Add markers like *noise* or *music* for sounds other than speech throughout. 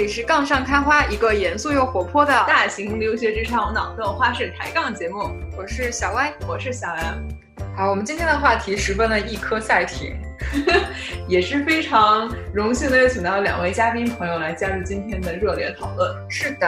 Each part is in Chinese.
里是杠上开花，一个严肃又活泼的大型留学职场脑洞花式抬杠节目。我是小歪，我是小 M。好，我们今天的话题十分的一颗赛艇，*laughs* 也是非常荣幸的有请到两位嘉宾朋友来加入今天的热烈讨论。是的。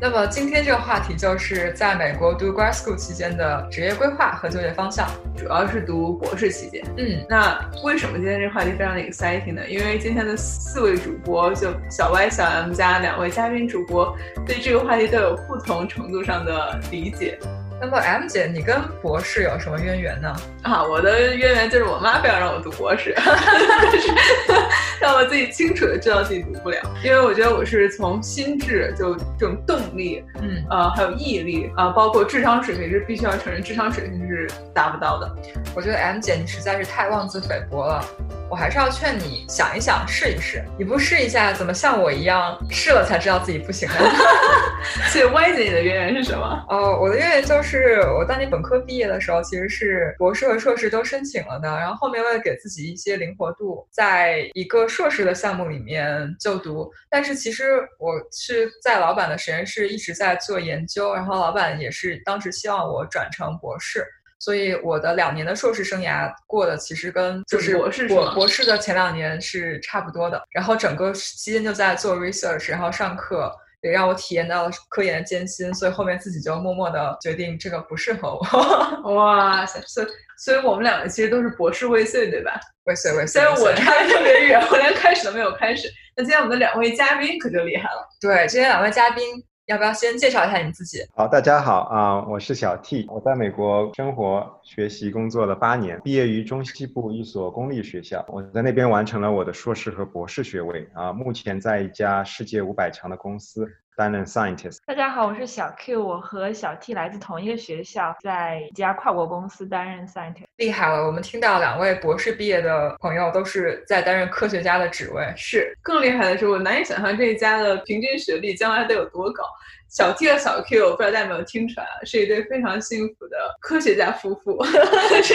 那么今天这个话题就是在美国读 grad school 期间的职业规划和就业方向，主要是读博士期间。嗯，那为什么今天这个话题非常的 exciting 呢？因为今天的四位主播，就小 Y、小 M 加两位嘉宾主播，对这个话题都有不同程度上的理解。那么 M 姐，你跟博士有什么渊源呢？啊，我的渊源就是我妈非要让我读博士，*laughs* 让我自己清楚的知道自己读不了，因为我觉得我是从心智就这种动力，嗯，呃，还有毅力啊，包括智商水平是必须要承认，智商水平是达不到的。我觉得 M 姐你实在是太妄自菲薄了。我还是要劝你想一想，试一试。你不试一下，怎么像我一样试了才知道自己不行呢？*laughs* 所以歪姐，你的渊源是什么？哦，我的渊源就是我当年本科毕业的时候，其实是博士和硕士都申请了的。然后后面为了给自己一些灵活度，在一个硕士的项目里面就读。但是其实我是在老板的实验室一直在做研究，然后老板也是当时希望我转成博士。所以我的两年的硕士生涯过的其实跟就是博士博博士的前两年是差不多的，然后整个期间就在做 research，然后上课也让我体验到了科研的艰辛，所以后面自己就默默的决定这个不适合我。*laughs* 哇塞，所以所以我们两个其实都是博士未遂，对吧？未遂未遂。虽然我差的特别远，我连开始都没有开始。那今天我们的两位嘉宾可就厉害了。对，今天两位嘉宾。要不要先介绍一下你自己？好，大家好啊，我是小 T，我在美国生活、学习、工作了八年，毕业于中西部一所公立学校，我在那边完成了我的硕士和博士学位啊，目前在一家世界五百强的公司。担任 scientist。大家好，我是小 Q，我和小 T 来自同一个学校，在一家跨国公司担任 scientist。厉害了，我们听到两位博士毕业的朋友都是在担任科学家的职位。是，更厉害的是，我难以想象这一家的平均学历将来得有多高。小 T 和小 Q，不知道大家有没有听出来，是一对非常幸福的科学家夫妇。*laughs* 这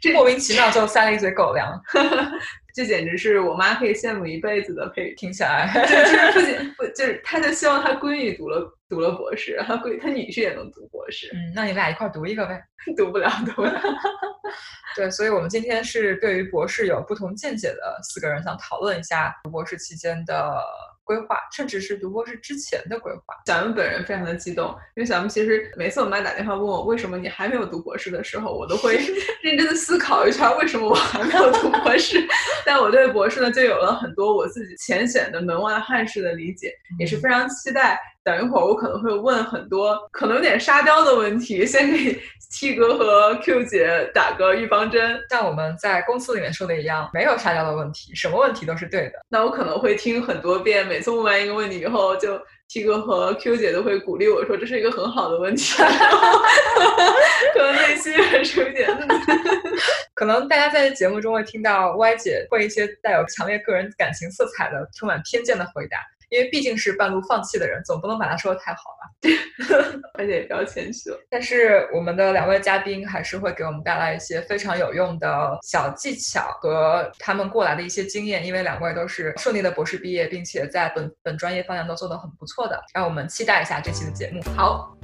这莫名其妙就塞了一嘴狗粮。*laughs* 这简直是我妈可以羡慕一辈子的配听起来，*laughs* 就是不仅不就是，她就希望她闺女读了读了博士，她闺她女婿也能读博士。嗯，那你俩一块读一个呗？读不了，读不了。*laughs* 对，所以我们今天是对于博士有不同见解的四个人，想讨论一下读博士期间的。规划，甚至是读博士之前的规划。小明本人非常的激动，因为小明其实每次我妈打电话问我为什么你还没有读博士的时候，我都会 *laughs* 认真的思考一圈为什么我还没有读博士。*laughs* 但我对博士呢，就有了很多我自己浅显的门外汉式的理解，也是非常期待。等一会儿我可能会问很多可能有点沙雕的问题，先给 T 哥和 Q 姐打个预防针。像我们在公司里面说的一样，没有沙雕的问题，什么问题都是对的。那我可能会听很多遍，每次问完一个问题以后，就 T 哥和 Q 姐都会鼓励我说这是一个很好的问题。*laughs* 可能内心还是有点，*laughs* 可能大家在节目中会听到 Y 姐会一些带有强烈个人感情色彩的、充满偏见的回答。因为毕竟是半路放弃的人，总不能把他说的太好吧？而且也不要谦虚了。但是我们的两位嘉宾还是会给我们带来一些非常有用的小技巧和他们过来的一些经验，因为两位都是顺利的博士毕业，并且在本本专业方向都做得很不错的，让我们期待一下这期的节目。好，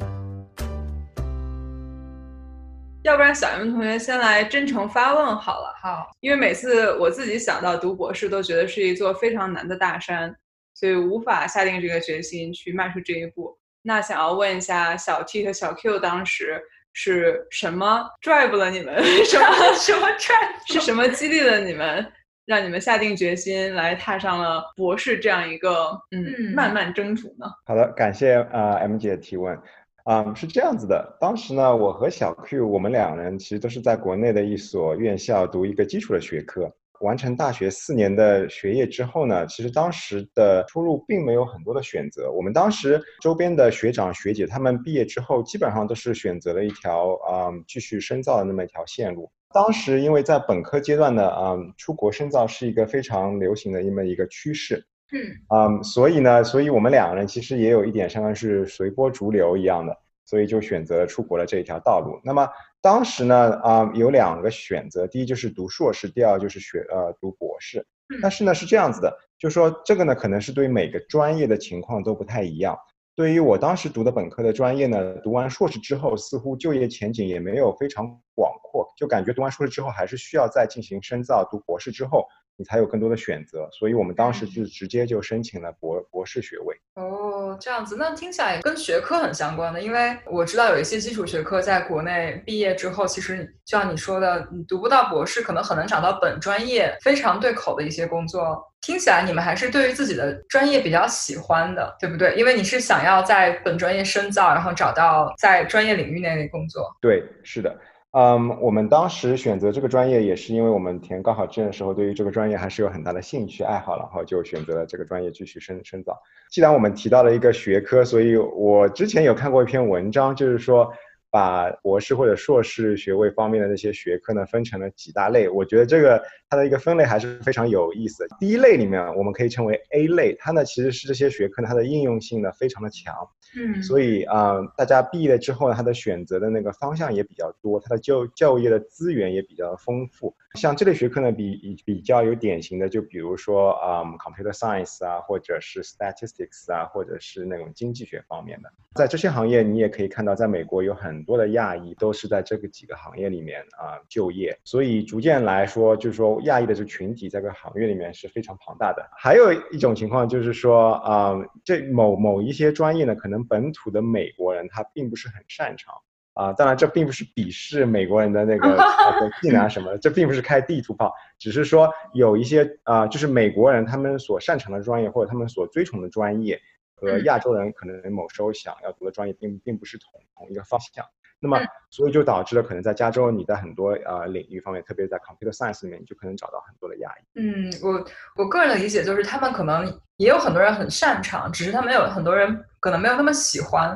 要不然小云同学先来真诚发问好了。哈，因为每次我自己想到读博士，都觉得是一座非常难的大山。所以无法下定这个决心去迈出这一步。那想要问一下小 T 和小 Q，当时是什么 drive 了你们？*laughs* 什么什么 drive？是什么激励了你们，让你们下定决心来踏上了博士这样一个嗯漫漫征途呢？好的，感谢啊 M 姐的提问。啊，是这样子的，当时呢，我和小 Q 我们两人其实都是在国内的一所院校读一个基础的学科。完成大学四年的学业之后呢，其实当时的出路并没有很多的选择。我们当时周边的学长学姐他们毕业之后，基本上都是选择了一条啊继续深造的那么一条线路。当时因为在本科阶段呢，啊出国深造是一个非常流行的那么一个趋势，嗯，啊所以呢，所以我们两个人其实也有一点相当于是随波逐流一样的。所以就选择了出国的这一条道路。那么当时呢，啊，有两个选择，第一就是读硕士，第二就是学呃读博士。但是呢，是这样子的，就说这个呢，可能是对每个专业的情况都不太一样。对于我当时读的本科的专业呢，读完硕士之后，似乎就业前景也没有非常广阔，就感觉读完硕士之后还是需要再进行深造，读博士之后。你才有更多的选择，所以我们当时就直接就申请了博博士学位。哦，这样子，那听起来跟学科很相关的，因为我知道有一些基础学科在国内毕业之后，其实就像你说的，你读不到博士，可能很难找到本专业非常对口的一些工作。听起来你们还是对于自己的专业比较喜欢的，对不对？因为你是想要在本专业深造，然后找到在专业领域内的工作。对，是的。嗯，我们当时选择这个专业也是因为我们填高考志愿的时候，对于这个专业还是有很大的兴趣爱好，然后就选择了这个专业继续深深造。既然我们提到了一个学科，所以我之前有看过一篇文章，就是说。把博士或者硕士学位方面的那些学科呢分成了几大类，我觉得这个它的一个分类还是非常有意思。第一类里面我们可以称为 A 类，它呢其实是这些学科呢它的应用性呢非常的强，嗯，所以啊大家毕业了之后呢，它的选择的那个方向也比较多，它的就就业的资源也比较丰富。像这类学科呢比比较有典型的，就比如说啊 computer science 啊，或者是 statistics 啊，或者是那种经济学方面的，在这些行业你也可以看到，在美国有很多的亚裔都是在这个几个行业里面啊就业，所以逐渐来说，就是说亚裔的这个群体在这个行业里面是非常庞大的。还有一种情况就是说啊，这某某一些专业呢，可能本土的美国人他并不是很擅长啊。当然，这并不是鄙视美国人的那个 *laughs* 技能啊什么的，这并不是开地图炮，只是说有一些啊，就是美国人他们所擅长的专业或者他们所追崇的专业，和亚洲人可能某时候想要读的专业并并不是同同一个方向。那么，所以就导致了可能在加州，你在很多呃领域方面，特别在 computer science 里面，你就可能找到很多的压抑。嗯，我我个人的理解就是，他们可能也有很多人很擅长，只是他们有很多人可能没有那么喜欢，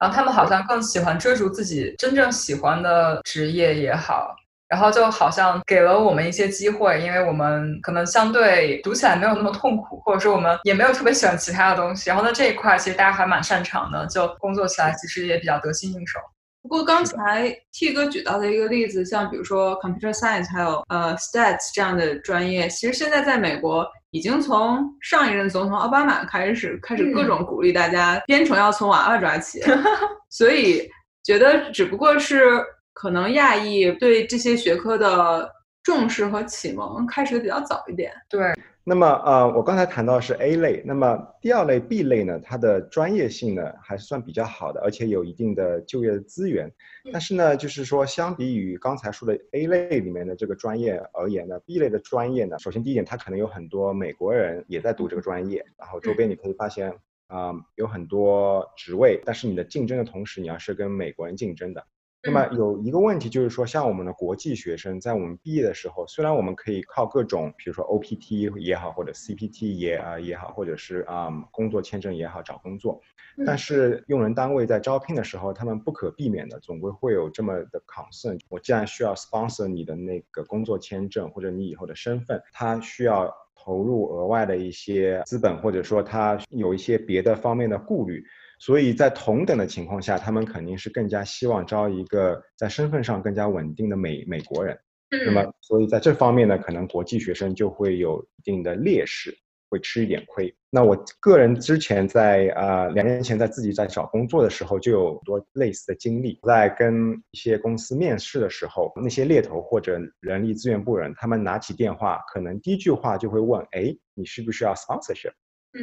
然后他们好像更喜欢追逐自己真正喜欢的职业也好，然后就好像给了我们一些机会，因为我们可能相对读起来没有那么痛苦，或者说我们也没有特别喜欢其他的东西，然后呢这一块其实大家还蛮擅长的，就工作起来其实也比较得心应手。不过刚才 T 哥举到的一个例子，像比如说 computer science，还有呃 stats 这样的专业，其实现在在美国已经从上一任总统奥巴马开始，开始各种鼓励大家编程要从娃娃抓起，*laughs* 所以觉得只不过是可能亚裔对这些学科的重视和启蒙开始的比较早一点。对。那么，呃，我刚才谈到是 A 类，那么第二类 B 类呢，它的专业性呢还是算比较好的，而且有一定的就业的资源。但是呢，就是说，相比于刚才说的 A 类里面的这个专业而言呢，B 类的专业呢，首先第一点，它可能有很多美国人也在读这个专业，然后周边你可以发现，啊，有很多职位，但是你的竞争的同时，你要是跟美国人竞争的。那么有一个问题就是说，像我们的国际学生，在我们毕业的时候，虽然我们可以靠各种，比如说 OPT 也好，或者 CPT 也啊也好，或者是啊工作签证也好找工作，但是用人单位在招聘的时候，他们不可避免的总归会有这么的 concern。我既然需要 sponsor 你的那个工作签证或者你以后的身份，他需要投入额外的一些资本，或者说他有一些别的方面的顾虑。所以在同等的情况下，他们肯定是更加希望招一个在身份上更加稳定的美美国人。那么，所以在这方面呢，可能国际学生就会有一定的劣势，会吃一点亏。那我个人之前在啊两年前在自己在找工作的时候，就有多类似的经历。在跟一些公司面试的时候，那些猎头或者人力资源部人，他们拿起电话，可能第一句话就会问：哎，你需不需要 sponsorship？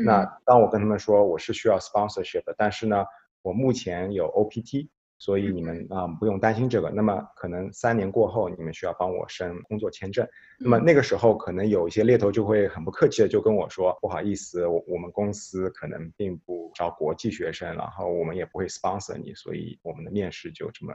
那当我跟他们说我是需要 sponsorship 的，但是呢，我目前有 OPT，所以你们啊不用担心这个。那么可能三年过后，你们需要帮我申工作签证。那么那个时候，可能有一些猎头就会很不客气的就跟我说，不好意思，我我们公司可能并不招国际学生，然后我们也不会 sponsor 你，所以我们的面试就这么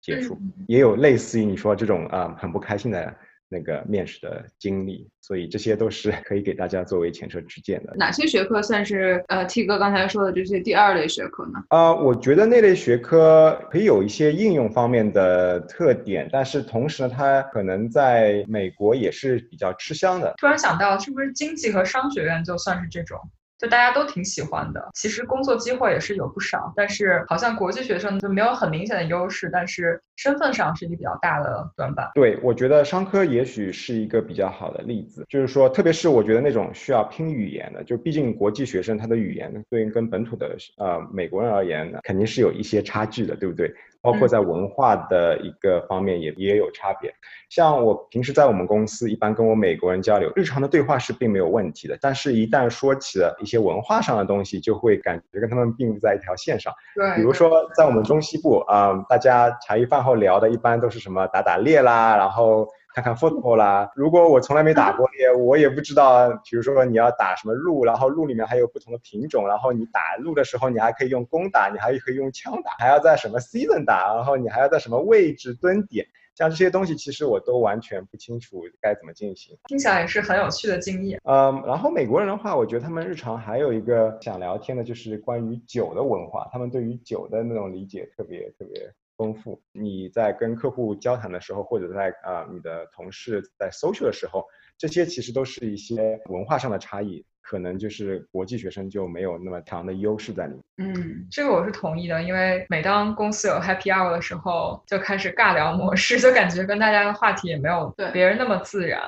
结束。也有类似于你说这种啊很不开心的。那个面试的经历，所以这些都是 *laughs* 可以给大家作为前车之鉴的。哪些学科算是呃 T 哥刚才说的这些第二类学科呢？啊，我觉得那类学科可以有一些应用方面的特点，但是同时呢，它可能在美国也是比较吃香的。突然想到，是不是经济和商学院就算是这种？就大家都挺喜欢的。其实工作机会也是有不少，但是好像国际学生就没有很明显的优势，但是身份上是一个比较大的短板。对，我觉得商科也许是一个比较好的例子，就是说，特别是我觉得那种需要拼语言的，就毕竟国际学生他的语言对于跟本土的呃美国人而言呢，肯定是有一些差距的，对不对？包括在文化的一个方面也也有差别。像我平时在我们公司，一般跟我美国人交流，日常的对话是并没有问题的。但是，一旦说起了一些文化上的东西，就会感觉跟他们并不在一条线上。对，比如说在我们中西部啊，大家茶余饭后聊的一般都是什么打打猎啦，然后。看看 football 啦，如果我从来没打过猎，我也不知道，比如说你要打什么鹿，然后鹿里面还有不同的品种，然后你打鹿的时候，你还可以用弓打，你还可以用枪打，还要在什么 season 打，然后你还要在什么位置蹲点，像这些东西其实我都完全不清楚该怎么进行。听起来也是很有趣的经验。嗯，然后美国人的话，我觉得他们日常还有一个想聊天的，就是关于酒的文化，他们对于酒的那种理解特别特别。丰富，你在跟客户交谈的时候，或者在啊你的同事在 social 的时候，这些其实都是一些文化上的差异，可能就是国际学生就没有那么强的优势在里面。嗯，这个我是同意的，因为每当公司有 happy hour 的时候，就开始尬聊模式，*laughs* 就感觉跟大家的话题也没有别人那么自然。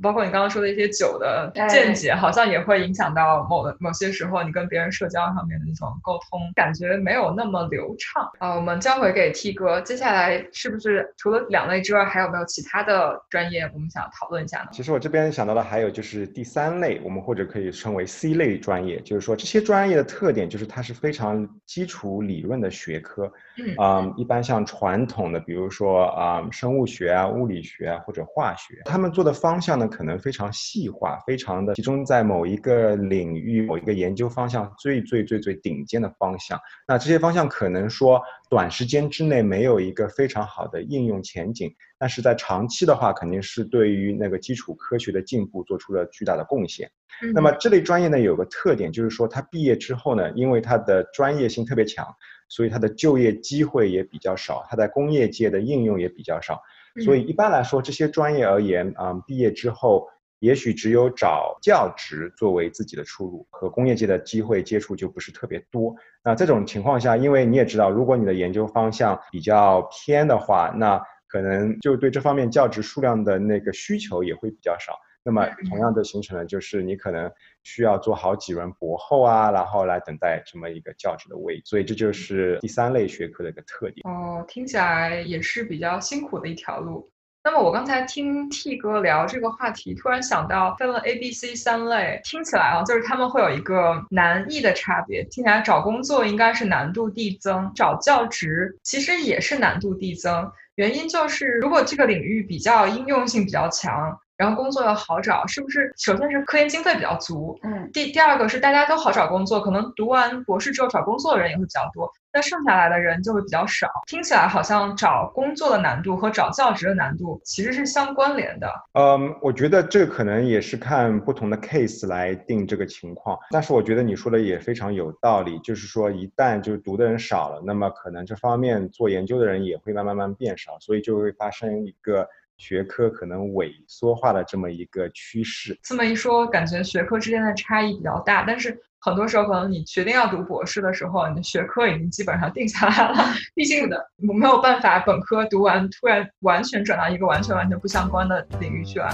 包括你刚刚说的一些酒的见解，好像也会影响到某的某些时候你跟别人社交上面的那种沟通，感觉没有那么流畅啊。我们交回给 T 哥，接下来是不是除了两类之外，还有没有其他的专业我们想讨论一下呢？其实我这边想到的还有就是第三类，我们或者可以称为 C 类专业，就是说这些专业的特点就是它是非常基础理论的学科，嗯啊，一般像传统的，比如说啊生物学啊、物理学啊或者化学，他们做的方向呢。可能非常细化，非常的集中在某一个领域、某一个研究方向最最最最顶尖的方向。那这些方向可能说短时间之内没有一个非常好的应用前景，但是在长期的话，肯定是对于那个基础科学的进步做出了巨大的贡献。那么这类专业呢，有个特点就是说，它毕业之后呢，因为它的专业性特别强，所以它的就业机会也比较少，它在工业界的应用也比较少。所以一般来说，这些专业而言，啊，毕业之后也许只有找教职作为自己的出路，和工业界的机会接触就不是特别多。那这种情况下，因为你也知道，如果你的研究方向比较偏的话，那可能就对这方面教职数量的那个需求也会比较少。那么同样的形成了，就是你可能需要做好几轮博后啊，然后来等待这么一个教职的位置，所以这就是第三类学科的一个特点。哦，听起来也是比较辛苦的一条路。那么我刚才听 T 哥聊这个话题，突然想到分了 A、B、C 三类，听起来啊，就是他们会有一个难易的差别。听起来找工作应该是难度递增，找教职其实也是难度递增。原因就是，如果这个领域比较应用性比较强。然后工作又好找，是不是？首先是科研经费比较足，嗯。第第二个是大家都好找工作，可能读完博士之后找工作的人也会比较多，那剩下来的人就会比较少。听起来好像找工作的难度和找教职的难度其实是相关联的。嗯，我觉得这个可能也是看不同的 case 来定这个情况，但是我觉得你说的也非常有道理，就是说一旦就是读的人少了，那么可能这方面做研究的人也会慢慢慢变少，所以就会发生一个。学科可能萎缩化的这么一个趋势。这么一说，感觉学科之间的差异比较大。但是很多时候，可能你决定要读博士的时候，你的学科已经基本上定下来了。毕竟的，我没有办法本科读完，突然完全转到一个完全完全不相关的领域去了。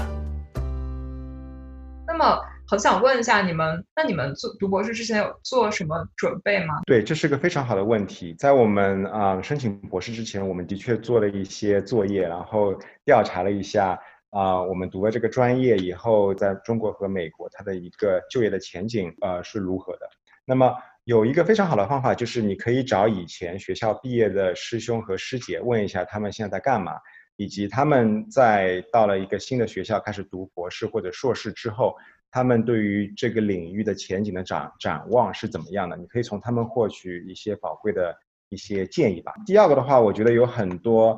那么。很想问一下你们，那你们做读博士之前有做什么准备吗？对，这是个非常好的问题。在我们啊申请博士之前，我们的确做了一些作业，然后调查了一下啊我们读了这个专业以后，在中国和美国它的一个就业的前景呃是如何的。那么有一个非常好的方法，就是你可以找以前学校毕业的师兄和师姐问一下他们现在在干嘛，以及他们在到了一个新的学校开始读博士或者硕士之后。他们对于这个领域的前景的展展望是怎么样的？你可以从他们获取一些宝贵的一些建议吧。第二个的话，我觉得有很多，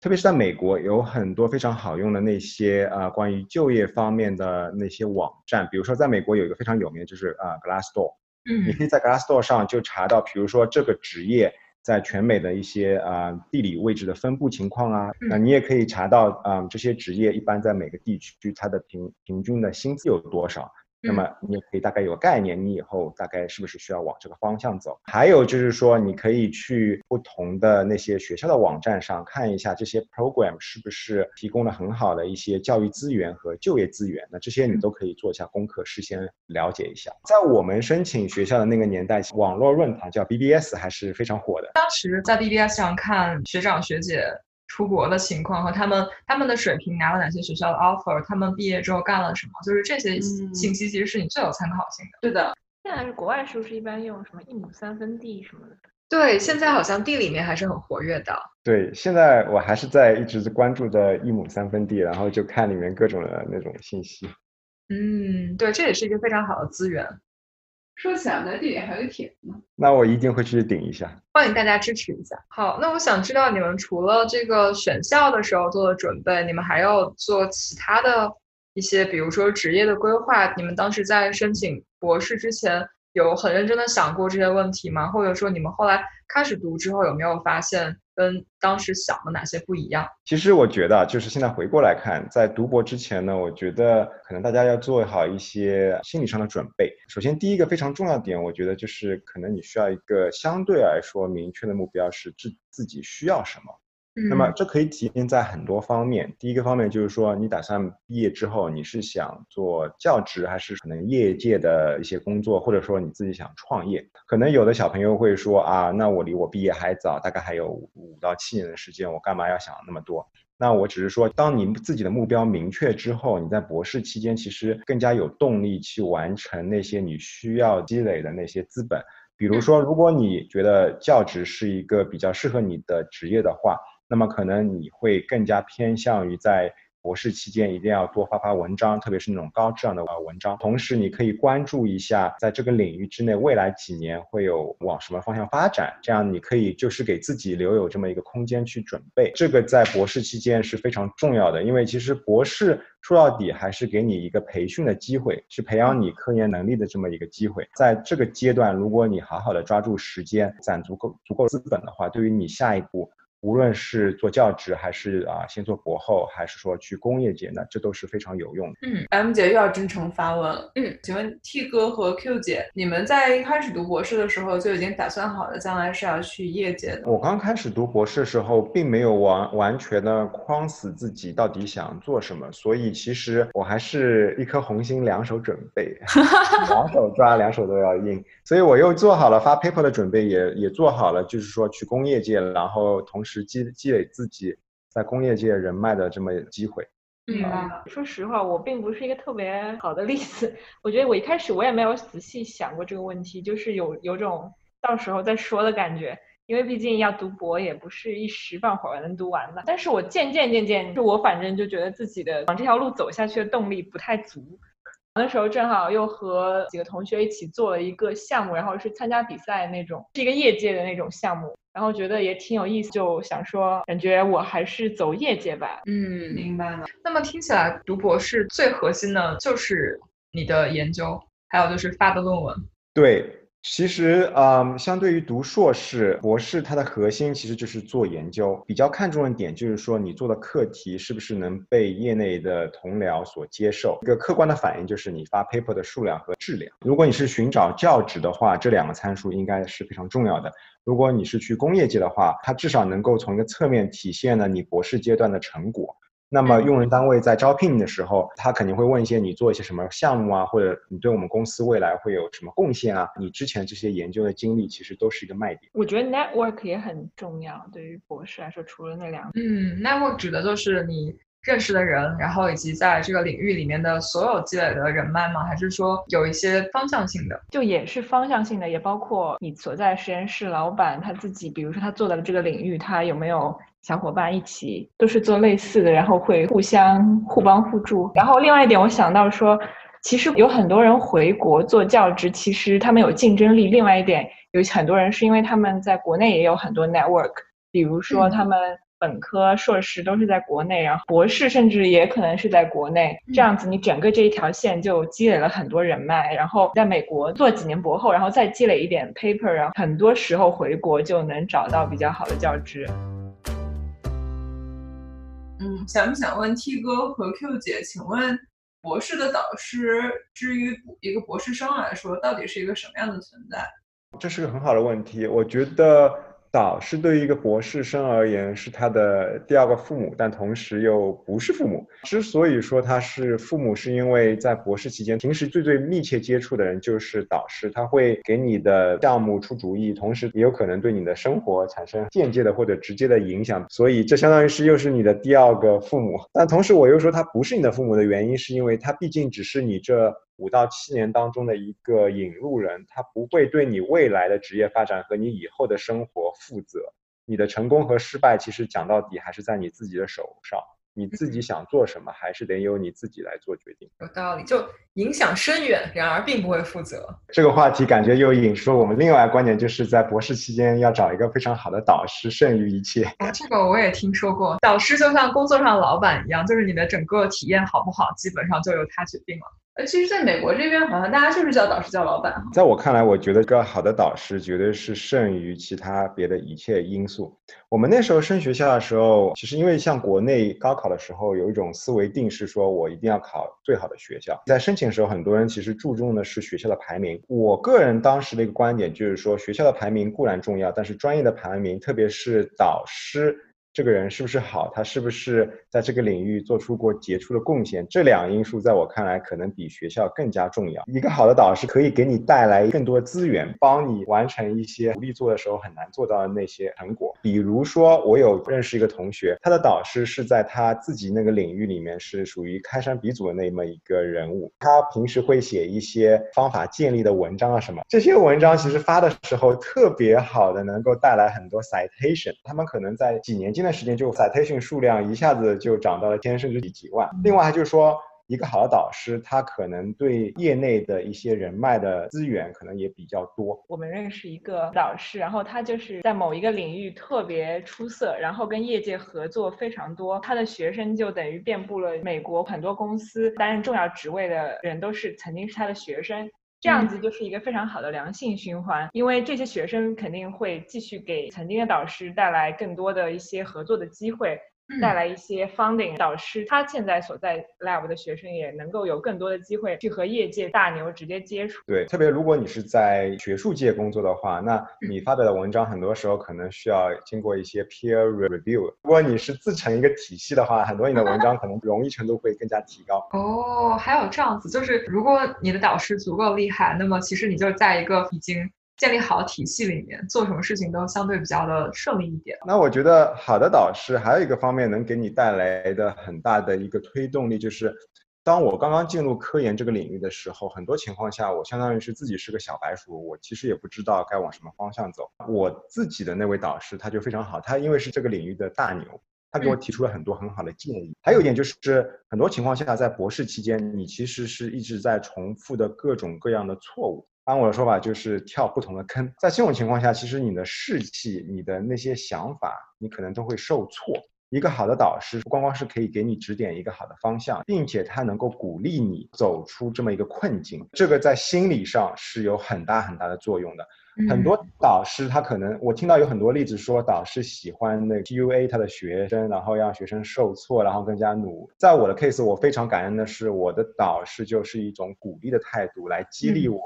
特别是在美国，有很多非常好用的那些啊关于就业方面的那些网站。比如说，在美国有一个非常有名的就是啊 Glassdoor，嗯，你可以在 Glassdoor 上就查到，比如说这个职业。在全美的一些啊地理位置的分布情况啊，那你也可以查到啊这些职业一般在每个地区它的平平均的薪资有多少。那么你也可以大概有个概念，你以后大概是不是需要往这个方向走？还有就是说，你可以去不同的那些学校的网站上看一下这些 program 是不是提供了很好的一些教育资源和就业资源。那这些你都可以做一下功课，事先了解一下。在我们申请学校的那个年代，网络论坛叫 BBS 还是非常火的。当时在 BBS 上看学长学姐。出国的情况和他们他们的水平拿了哪些学校的 offer，他们毕业之后干了什么，就是这些信息其实是你最有参考性的。对的，现在是国外是不是一般用什么一亩三分地什么的？对，现在好像地里面还是很活跃的。对，现在我还是在一直关注着一亩三分地，然后就看里面各种的那种信息。嗯，对，这也是一个非常好的资源。说起来，在地里还有铁呢。那我一定会去顶一下，欢迎大家支持一下。好，那我想知道你们除了这个选校的时候做的准备，你们还要做其他的一些，比如说职业的规划。你们当时在申请博士之前，有很认真的想过这些问题吗？或者说你们后来开始读之后，有没有发现？跟当时想的哪些不一样？其实我觉得，就是现在回过来看，在读博之前呢，我觉得可能大家要做好一些心理上的准备。首先，第一个非常重要的点，我觉得就是可能你需要一个相对来说明确的目标，是自自己需要什么。那么这可以体现在很多方面。第一个方面就是说，你打算毕业之后，你是想做教职，还是可能业界的一些工作，或者说你自己想创业？可能有的小朋友会说啊，那我离我毕业还早，大概还有五到七年的时间，我干嘛要想那么多？那我只是说，当你自己的目标明确之后，你在博士期间其实更加有动力去完成那些你需要积累的那些资本。比如说，如果你觉得教职是一个比较适合你的职业的话，那么可能你会更加偏向于在博士期间一定要多发发文章，特别是那种高质量的呃文章。同时，你可以关注一下在这个领域之内未来几年会有往什么方向发展，这样你可以就是给自己留有这么一个空间去准备。这个在博士期间是非常重要的，因为其实博士说到底还是给你一个培训的机会，是培养你科研能力的这么一个机会。在这个阶段，如果你好好的抓住时间，攒足够足够资本的话，对于你下一步。无论是做教职，还是啊先做博后，还是说去工业界，那这都是非常有用的。嗯，M 姐又要真诚发问了。嗯，请问 T 哥和 Q 姐，你们在一开始读博士的时候就已经打算好了将来是要去业界的？我刚开始读博士的时候，并没有完完全的框死自己到底想做什么，所以其实我还是一颗红心，两手准备，*laughs* 两手抓，两手都要硬。所以我又做好了发 paper 的准备，也也做好了，就是说去工业界，然后同时。积积累自己在工业界人脉的这么机会。嗯，说实话，我并不是一个特别好的例子。我觉得我一开始我也没有仔细想过这个问题，就是有有种到时候再说的感觉。因为毕竟要读博也不是一时半会儿能读完的。但是我渐渐渐渐，就我反正就觉得自己的往这条路走下去的动力不太足。那时候正好又和几个同学一起做了一个项目，然后是参加比赛那种，是一个业界的那种项目。然后觉得也挺有意思，就想说，感觉我还是走业界吧。嗯，明白了。那么听起来，读博士最核心的就是你的研究，还有就是发的论文。对。其实，嗯，相对于读硕士、博士，它的核心其实就是做研究。比较看重的点就是说，你做的课题是不是能被业内的同僚所接受。一个客观的反应就是你发 paper 的数量和质量。如果你是寻找教职的话，这两个参数应该是非常重要的。如果你是去工业界的话，它至少能够从一个侧面体现了你博士阶段的成果。那么用人单位在招聘的时候，他肯定会问一些你做一些什么项目啊，或者你对我们公司未来会有什么贡献啊？你之前这些研究的经历其实都是一个卖点。我觉得 network 也很重要，对于博士来说，除了那两个，嗯，network 指的就是你认识的人，然后以及在这个领域里面的所有积累的人脉吗？还是说有一些方向性的？就也是方向性的，也包括你所在实验室老板他自己，比如说他做的这个领域，他有没有？小伙伴一起都是做类似的，然后会互相互帮互助。然后另外一点，我想到说，其实有很多人回国做教职，其实他们有竞争力。另外一点，有很多人是因为他们在国内也有很多 network，比如说他们本科、硕士都是在国内，然后博士甚至也可能是在国内。这样子，你整个这一条线就积累了很多人脉。然后在美国做几年博后，然后再积累一点 paper，然后很多时候回国就能找到比较好的教职。想不想问 T 哥和 Q 姐？请问博士的导师，至于一个博士生来说，到底是一个什么样的存在？这是个很好的问题，我觉得。导师对于一个博士生而言是他的第二个父母，但同时又不是父母。之所以说他是父母，是因为在博士期间，平时最最密切接触的人就是导师，他会给你的项目出主意，同时也有可能对你的生活产生间接的或者直接的影响。所以这相当于是又是你的第二个父母。但同时我又说他不是你的父母的原因，是因为他毕竟只是你这。五到七年当中的一个引路人，他不会对你未来的职业发展和你以后的生活负责。你的成功和失败，其实讲到底还是在你自己的手上。你自己想做什么，还是得由你自己来做决定。有道理，就影响深远，然而并不会负责。这个话题感觉又引出了我们另外观点，就是在博士期间要找一个非常好的导师，胜于一切。啊，这个我也听说过。导师就像工作上的老板一样，就是你的整个体验好不好，基本上就由他决定了。呃，其实，在美国这边，好像大家就是叫导师叫老板。在我看来，我觉得一个好的导师绝对是胜于其他别的一切因素。我们那时候升学校的时候，其实因为像国内高考的时候，有一种思维定式，说我一定要考最好的学校。在申请的时候，很多人其实注重的是学校的排名。我个人当时的一个观点就是说，学校的排名固然重要，但是专业的排名，特别是导师。这个人是不是好？他是不是在这个领域做出过杰出的贡献？这两个因素在我看来，可能比学校更加重要。一个好的导师可以给你带来更多资源，帮你完成一些独立做的时候很难做到的那些成果。比如说，我有认识一个同学，他的导师是在他自己那个领域里面是属于开山鼻祖的那么一个人物。他平时会写一些方法建立的文章啊什么，这些文章其实发的时候特别好的，能够带来很多 citation。他们可能在几年间。段时间就 citation 数量一下子就涨到了千甚至几几万。另外就是说，一个好的导师，他可能对业内的一些人脉的资源可能也比较多。我们认识一个导师，然后他就是在某一个领域特别出色，然后跟业界合作非常多。他的学生就等于遍布了美国很多公司，担任重要职位的人都是曾经是他的学生。这样子就是一个非常好的良性循环，因为这些学生肯定会继续给曾经的导师带来更多的一些合作的机会。带来一些 funding 导师，他现在所在 lab 的学生也能够有更多的机会去和业界大牛直接接触。对，特别如果你是在学术界工作的话，那你发表的文章很多时候可能需要经过一些 peer review。如果你是自成一个体系的话，很多你的文章可能容易程度会更加提高。哦，还有这样子，就是如果你的导师足够厉害，那么其实你就在一个已经。建立好体系里面，做什么事情都相对比较的顺利一点。那我觉得好的导师还有一个方面能给你带来的很大的一个推动力，就是当我刚刚进入科研这个领域的时候，很多情况下我相当于是自己是个小白鼠，我其实也不知道该往什么方向走。我自己的那位导师他就非常好，他因为是这个领域的大牛，他给我提出了很多很好的建议。还有一点就是，很多情况下在博士期间，你其实是一直在重复的各种各样的错误。按我的说法，就是跳不同的坑。在这种情况下，其实你的士气、你的那些想法，你可能都会受挫。一个好的导师，不光光是可以给你指点一个好的方向，并且他能够鼓励你走出这么一个困境，这个在心理上是有很大很大的作用的。很多导师他可能，我听到有很多例子说，导师喜欢那 PUA 他的学生，然后让学生受挫，然后更加努。在我的 case，我非常感恩的是，我的导师就是一种鼓励的态度来激励我。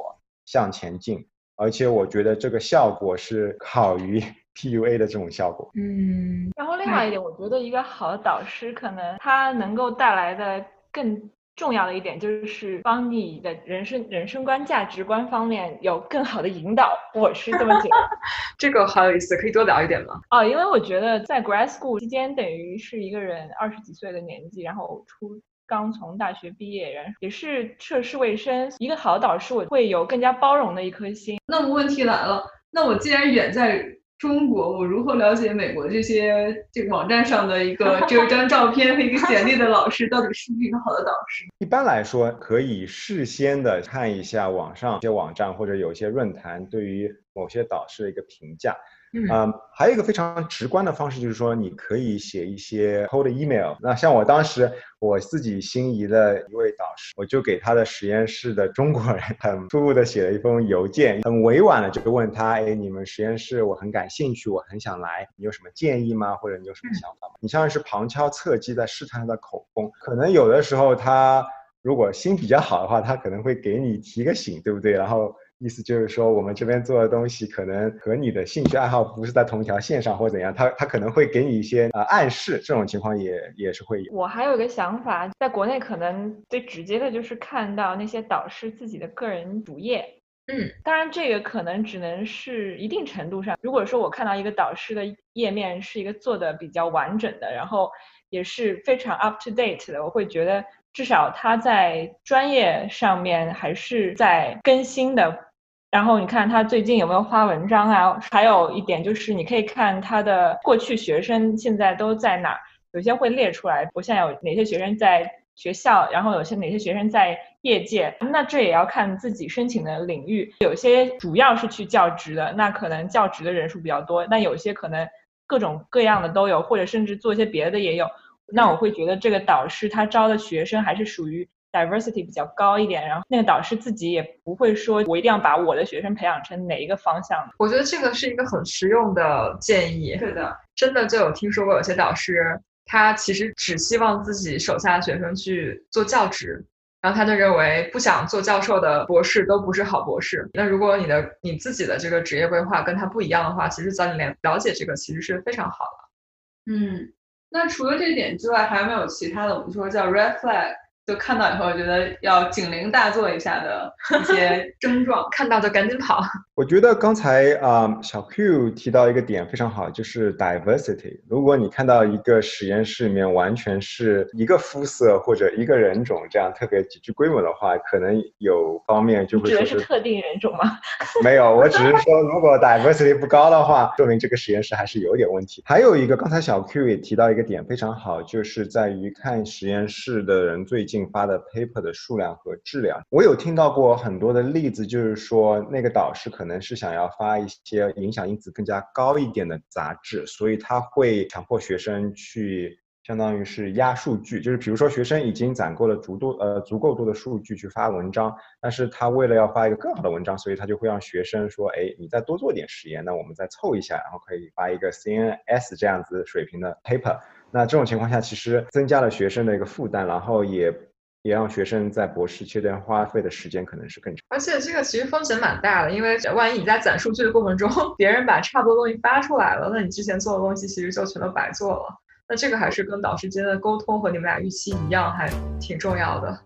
向前进，而且我觉得这个效果是好于 *laughs* PUA 的这种效果。嗯，然后另外一点，我觉得一个好的导师，可能他能够带来的更重要的一点，就是帮你的人生人生观、价值观方面有更好的引导。我是这么觉得。*laughs* 这个好有意思，可以多聊一点吗？哦，因为我觉得在 grad school 期间，等于是一个人二十几岁的年纪，然后出。刚从大学毕业，然也是涉世未深。一个好的导师，我会有更加包容的一颗心。那么问题来了，那我既然远在中国，我如何了解美国这些这个网站上的一个只有一张照片和一个简历的老师到底是不是一个好的导师？*laughs* 一般来说，可以事先的看一下网上一些网站或者有一些论坛对于某些导师的一个评价。嗯，还有一个非常直观的方式，就是说你可以写一些 cold email。那像我当时我自己心仪的一位导师，我就给他的实验室的中国人 *laughs* 很突兀的写了一封邮件，很委婉的就问他，哎，你们实验室我很感兴趣，我很想来，你有什么建议吗？或者你有什么想法吗？你像是旁敲侧击在试探他的口风，可能有的时候他。如果心比较好的话，他可能会给你提个醒，对不对？然后意思就是说，我们这边做的东西可能和你的兴趣爱好不是在同一条线上，或者怎样，他他可能会给你一些呃暗示，这种情况也也是会有。我还有一个想法，在国内可能最直接的就是看到那些导师自己的个人主页。嗯，当然这个可能只能是一定程度上。如果说我看到一个导师的页面是一个做的比较完整的，然后也是非常 up to date 的，我会觉得至少他在专业上面还是在更新的。然后你看他最近有没有发文章啊？还有一点就是你可以看他的过去学生现在都在哪儿，有些会列出来，我现在有哪些学生在。学校，然后有些哪些学生在业界，那这也要看自己申请的领域。有些主要是去教职的，那可能教职的人数比较多。那有些可能各种各样的都有，或者甚至做一些别的也有。那我会觉得这个导师他招的学生还是属于 diversity 比较高一点。然后那个导师自己也不会说我一定要把我的学生培养成哪一个方向。我觉得这个是一个很实用的建议。对的，真的就有听说过有些导师。他其实只希望自己手下的学生去做教职，然后他就认为不想做教授的博士都不是好博士。那如果你的你自己的这个职业规划跟他不一样的话，其实早点了解这个其实是非常好的。嗯，那除了这点之外，还有没有其他的？我们说叫 red flag。就看到以后觉得要警铃大作一下的一些 *laughs* 症状，看到就赶紧跑。我觉得刚才啊小 Q 提到一个点非常好，就是 diversity。如果你看到一个实验室里面完全是一个肤色或者一个人种这样特别极具规模的话，可能有方面就会说是特定人种吗？*laughs* 没有，我只是说如果 diversity 不高的话，说明这个实验室还是有点问题。还有一个，刚才小 Q 也提到一个点非常好，就是在于看实验室的人最近。发的 paper 的数量和质量，我有听到过很多的例子，就是说那个导师可能可能是想要发一些影响因子更加高一点的杂志，所以他会强迫学生去，相当于是压数据，就是比如说学生已经攒够了足多呃足够多的数据去发文章，但是他为了要发一个更好的文章，所以他就会让学生说，哎，你再多做点实验，那我们再凑一下，然后可以发一个 CNS 这样子水平的 paper。那这种情况下，其实增加了学生的一个负担，然后也。也让学生在博士阶段花费的时间可能是更长，而且这个其实风险蛮大的，因为万一你在攒数据的过程中，别人把差不多东西发出来了，那你之前做的东西其实就全都白做了。那这个还是跟导师之间的沟通和你们俩预期一样，还挺重要的。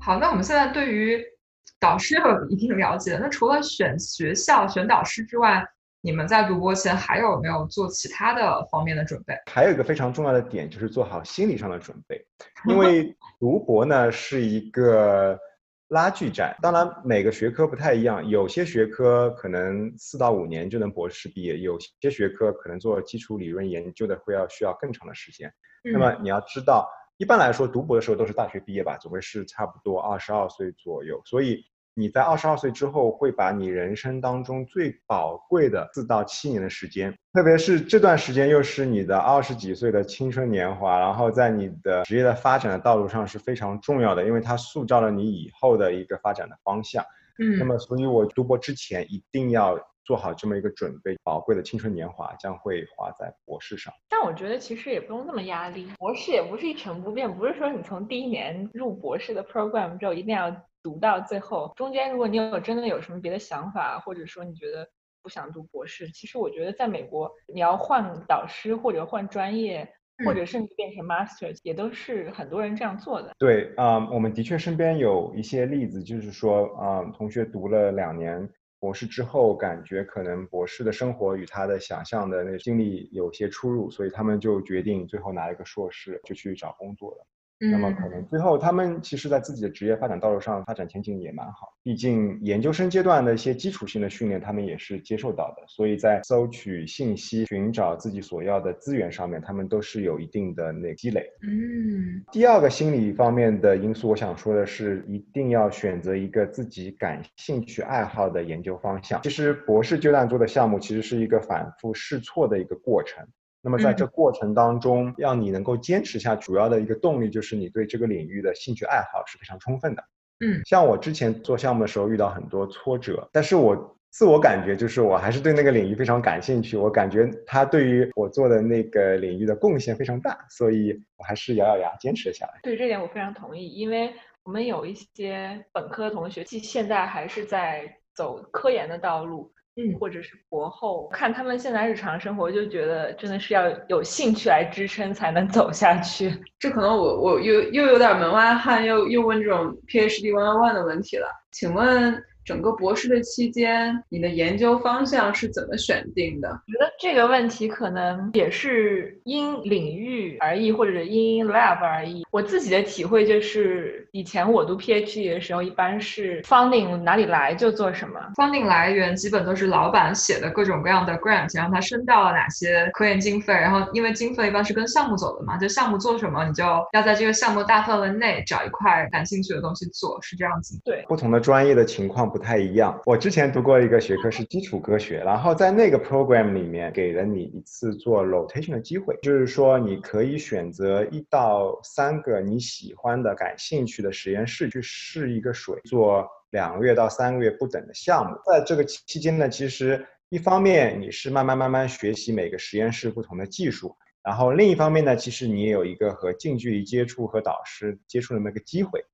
好，那我们现在对于导师有一定了解，那除了选学校、选导师之外，你们在读博前还有没有做其他的方面的准备？还有一个非常重要的点就是做好心理上的准备，因为 *laughs* 读博呢是一个拉锯战。当然每个学科不太一样，有些学科可能四到五年就能博士毕业，有些学科可能做基础理论研究的会要需要更长的时间。那么你要知道，一般来说读博的时候都是大学毕业吧，总归是差不多二十二岁左右，所以。你在二十二岁之后，会把你人生当中最宝贵的四到七年的时间，特别是这段时间又是你的二十几岁的青春年华，然后在你的职业的发展的道路上是非常重要的，因为它塑造了你以后的一个发展的方向。嗯，那么所以我读博之前一定要做好这么一个准备，宝贵的青春年华将会花在博士上。但我觉得其实也不用那么压力，博士也不是一成不变，不是说你从第一年入博士的 program 之后一定要。读到最后，中间如果你有真的有什么别的想法，或者说你觉得不想读博士，其实我觉得在美国，你要换导师或者换专业，或者甚至变成 master，也都是很多人这样做的。对啊，我们的确身边有一些例子，就是说啊，同学读了两年博士之后，感觉可能博士的生活与他的想象的那个经历有些出入，所以他们就决定最后拿一个硕士就去找工作了。那么可能最后他们其实，在自己的职业发展道路上发展前景也蛮好。毕竟研究生阶段的一些基础性的训练，他们也是接受到的。所以在搜取信息、寻找自己所要的资源上面，他们都是有一定的那积累。嗯。第二个心理方面的因素，我想说的是，一定要选择一个自己感兴趣、爱好的研究方向。其实博士阶段做的项目，其实是一个反复试错的一个过程。那么在这过程当中，让你能够坚持下，主要的一个动力就是你对这个领域的兴趣爱好是非常充分的。嗯，像我之前做项目的时候遇到很多挫折，但是我自我感觉就是我还是对那个领域非常感兴趣，我感觉它对于我做的那个领域的贡献非常大，所以我还是咬咬牙坚持了下来。对这点我非常同意，因为我们有一些本科同学，即现在还是在走科研的道路。嗯，或者是博后，看他们现在日常生活，就觉得真的是要有兴趣来支撑才能走下去。*laughs* 这可能我我又又有点门外汉，又又问这种 PhD one on one 的问题了，请问？整个博士的期间，你的研究方向是怎么选定的？我觉得这个问题可能也是因领域而异，或者是因 lab 而异。我自己的体会就是，以前我读 PhD 的时候，一般是 funding 哪里来就做什么，funding 来源基本都是老板写的各种各样的 grant，然后他申到了哪些科研经费，然后因为经费一般是跟项目走的嘛，就项目做什么，你就要在这个项目大范围内找一块感兴趣的东西做，是这样子。对，不同的专业的情况。不太一样。我之前读过一个学科是基础科学，然后在那个 program 里面给了你一次做 rotation 的机会，就是说你可以选择一到三个你喜欢的、感兴趣的实验室去试一个水，做两个月到三个月不等的项目。在这个期间呢，其实一方面你是慢慢慢慢学习每个实验室不同的技术，然后另一方面呢，其实你也有一个和近距离接触和导师接触的那个机会。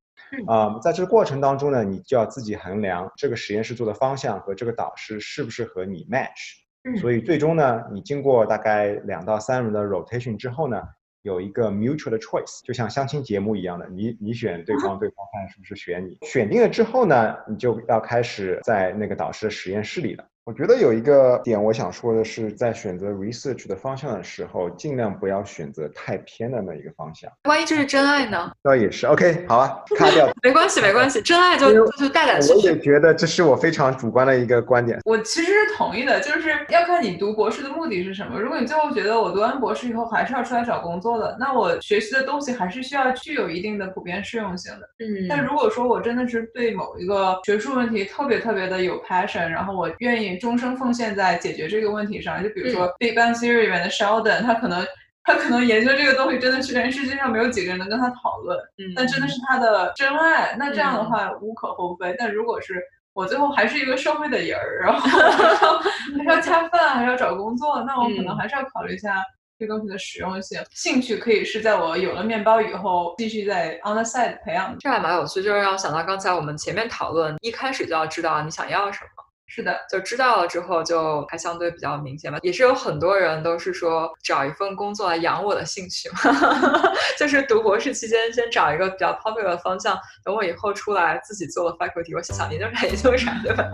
啊，在这个过程当中呢，你就要自己衡量这个实验室做的方向和这个导师是不是和你 match。所以最终呢，你经过大概两到三轮的 rotation 之后呢，有一个 mutual 的 choice，就像相亲节目一样的，你你选对方，对方看是不是选你。选定了之后呢，你就要开始在那个导师的实验室里了。我觉得有一个点我想说的是，在选择 research 的方向的时候，尽量不要选择太偏的那一个方向。万一这是真爱呢？倒也是 OK，好啊，卡掉。*laughs* 没关系，没关系，真爱就就大胆去。我也觉得这是我非常主观的一个观点。我其实是同意的，就是要看你读博士的目的是什么。如果你最后觉得我读完博士以后还是要出来找工作的，那我学习的东西还是需要具有一定的普遍适用性的。嗯。但如果说我真的是对某一个学术问题特别特别的有 passion，然后我愿意终生奉献。在解决这个问题上，就比如说《Big Bang Theory》里面的 Sheldon，他可能他可能研究这个东西真的是全世界上没有几个人能跟他讨论，嗯，但真的是他的真爱，那这样的话无可厚非。但如果是我最后还是一个社会的人儿，然后 *laughs* 还是要恰饭，还是要找工作，那我可能还是要考虑一下这东西的实用性。兴趣可以是在我有了面包以后继续在 on the side 培养。这还蛮有趣，就是让我想到刚才我们前面讨论，一开始就要知道你想要什么。是的，就知道了之后就还相对比较明显吧。也是有很多人都是说找一份工作来养我的兴趣嘛，*laughs* 就是读博士期间先找一个比较 popular 的方向，等我以后出来自己做了 faculty，我想研究啥研究啥，对吧？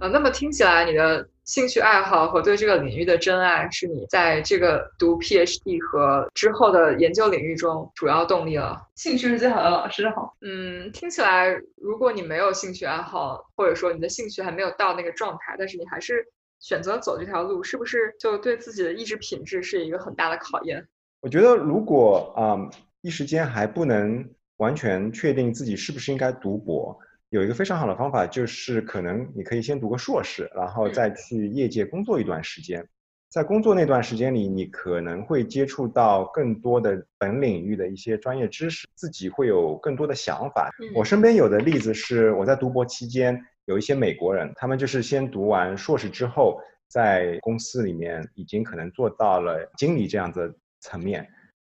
呃，那么听起来你的。兴趣爱好和对这个领域的真爱是你在这个读 PhD 和之后的研究领域中主要动力了。兴趣是最好的老师，好。嗯，听起来，如果你没有兴趣爱好，或者说你的兴趣还没有到那个状态，但是你还是选择走这条路，是不是就对自己的意志品质是一个很大的考验？我觉得，如果啊一时间还不能完全确定自己是不是应该读博。有一个非常好的方法，就是可能你可以先读个硕士，然后再去业界工作一段时间。在工作那段时间里，你可能会接触到更多的本领域的一些专业知识，自己会有更多的想法。我身边有的例子是，我在读博期间，有一些美国人，他们就是先读完硕士之后，在公司里面已经可能做到了经理这样子层面。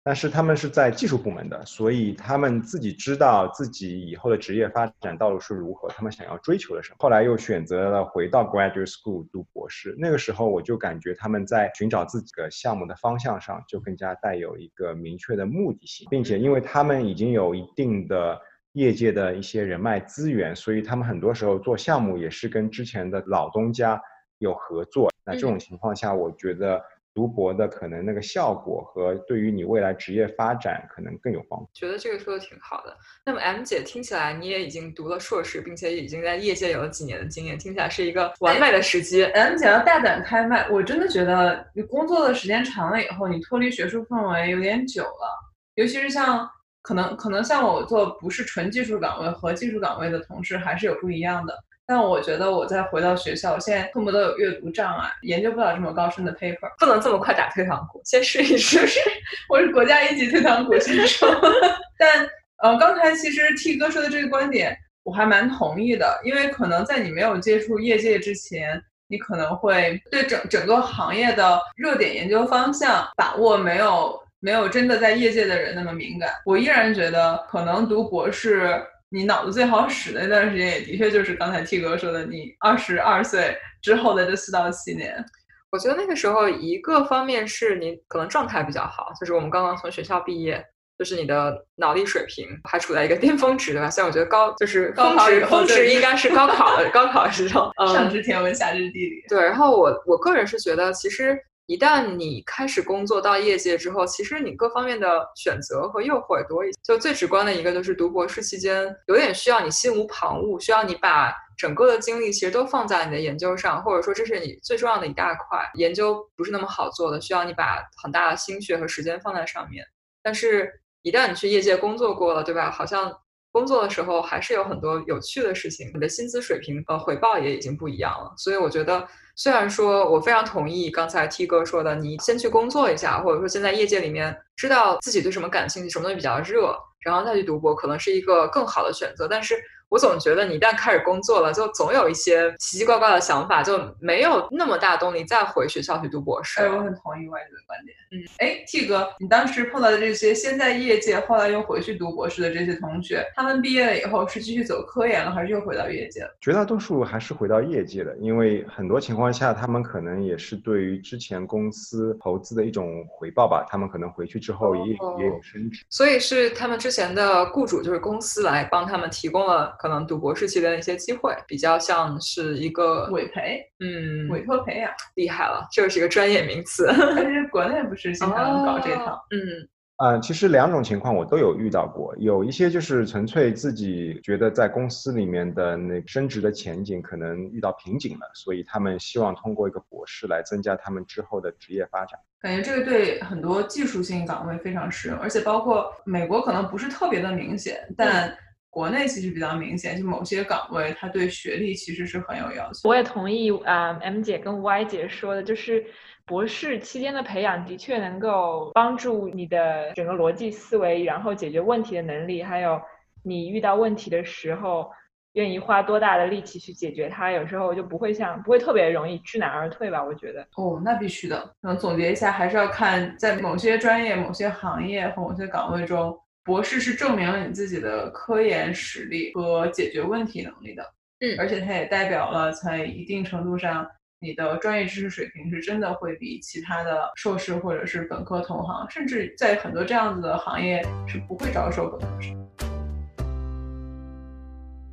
但是他们是在技术部门的，所以他们自己知道自己以后的职业发展道路是如何，他们想要追求的什么。后来又选择了回到 graduate school 读博士。那个时候我就感觉他们在寻找自己的项目的方向上就更加带有一个明确的目的性，并且因为他们已经有一定的业界的一些人脉资源，所以他们很多时候做项目也是跟之前的老东家有合作。那这种情况下，我觉得。读博的可能那个效果和对于你未来职业发展可能更有帮助。觉得这个说的挺好的。那么 M 姐听起来你也已经读了硕士，并且已经在业界有了几年的经验，听起来是一个完美的时机。M 姐要大胆开麦，我真的觉得你工作的时间长了以后，你脱离学术氛围有点久了。尤其是像可能可能像我做不是纯技术岗位和技术岗位的同事还是有不一样的。但我觉得我再回到学校，我现在恨不得有阅读障碍，研究不了这么高深的 paper，不能这么快打退堂鼓，先试一试。*laughs* *laughs* 我是国家一级退堂鼓选手。*laughs* 但呃，刚才其实 T 哥说的这个观点，我还蛮同意的，因为可能在你没有接触业界之前，你可能会对整整个行业的热点研究方向把握没有没有真的在业界的人那么敏感。我依然觉得，可能读博士，你脑子最好使的那段时间，也的确就是刚才 T 哥说的，你二十二岁之后的这四到七年。我觉得那个时候，一个方面是你可能状态比较好，就是我们刚刚从学校毕业。就是你的脑力水平还处在一个巅峰值，对吧？虽然我觉得高就是峰值，峰值应该是高考的高考的时候，*laughs* 上知天文下知地理。对，然后我我个人是觉得，其实一旦你开始工作到业界之后，其实你各方面的选择和诱惑也多一些。就最直观的一个，就是读博士期间有点需要你心无旁骛，需要你把整个的精力其实都放在你的研究上，或者说这是你最重要的一大块。研究不是那么好做的，需要你把很大的心血和时间放在上面，但是。一旦你去业界工作过了，对吧？好像工作的时候还是有很多有趣的事情，你的薪资水平和回报也已经不一样了。所以我觉得，虽然说我非常同意刚才 T 哥说的，你先去工作一下，或者说先在业界里面知道自己对什么感兴趣，什么东西比较热，然后再去读博，可能是一个更好的选择。但是。我总觉得你一旦开始工作了，就总有一些奇奇怪怪的想法，就没有那么大动力再回学校去读博士。哎，我很同意外界的观点。嗯，哎，T 哥，你当时碰到的这些先在业界，后来又回去读博士的这些同学，他们毕业了以后是继续走科研了，还是又回到业界了？绝大多数还是回到业界了，因为很多情况下，他们可能也是对于之前公司投资的一种回报吧。他们可能回去之后也也有升职，所以是他们之前的雇主就是公司来帮他们提供了。可能读博士期间的一些机会，比较像是一个委培，嗯，委托培养，厉害了，这是一个专业名词。但是 *laughs* 国内不是经常搞这套，嗯，啊，其实两种情况我都有遇到过，有一些就是纯粹自己觉得在公司里面的那升职的前景可能遇到瓶颈了，所以他们希望通过一个博士来增加他们之后的职业发展。感觉这个对很多技术性岗位非常适用，而且包括美国可能不是特别的明显，但。国内其实比较明显，就某些岗位，它对学历其实是很有要求。我也同意啊，M 姐跟 Y 姐说的，就是博士期间的培养的确能够帮助你的整个逻辑思维，然后解决问题的能力，还有你遇到问题的时候愿意花多大的力气去解决它，有时候就不会像不会特别容易知难而退吧？我觉得。哦，那必须的。嗯，总结一下，还是要看在某些专业、某些行业和某些岗位中。博士是证明了你自己的科研实力和解决问题能力的，嗯，而且它也代表了在一定程度上，你的专业知识水平是真的会比其他的硕士或者是本科同行，甚至在很多这样子的行业是不会招收本科生。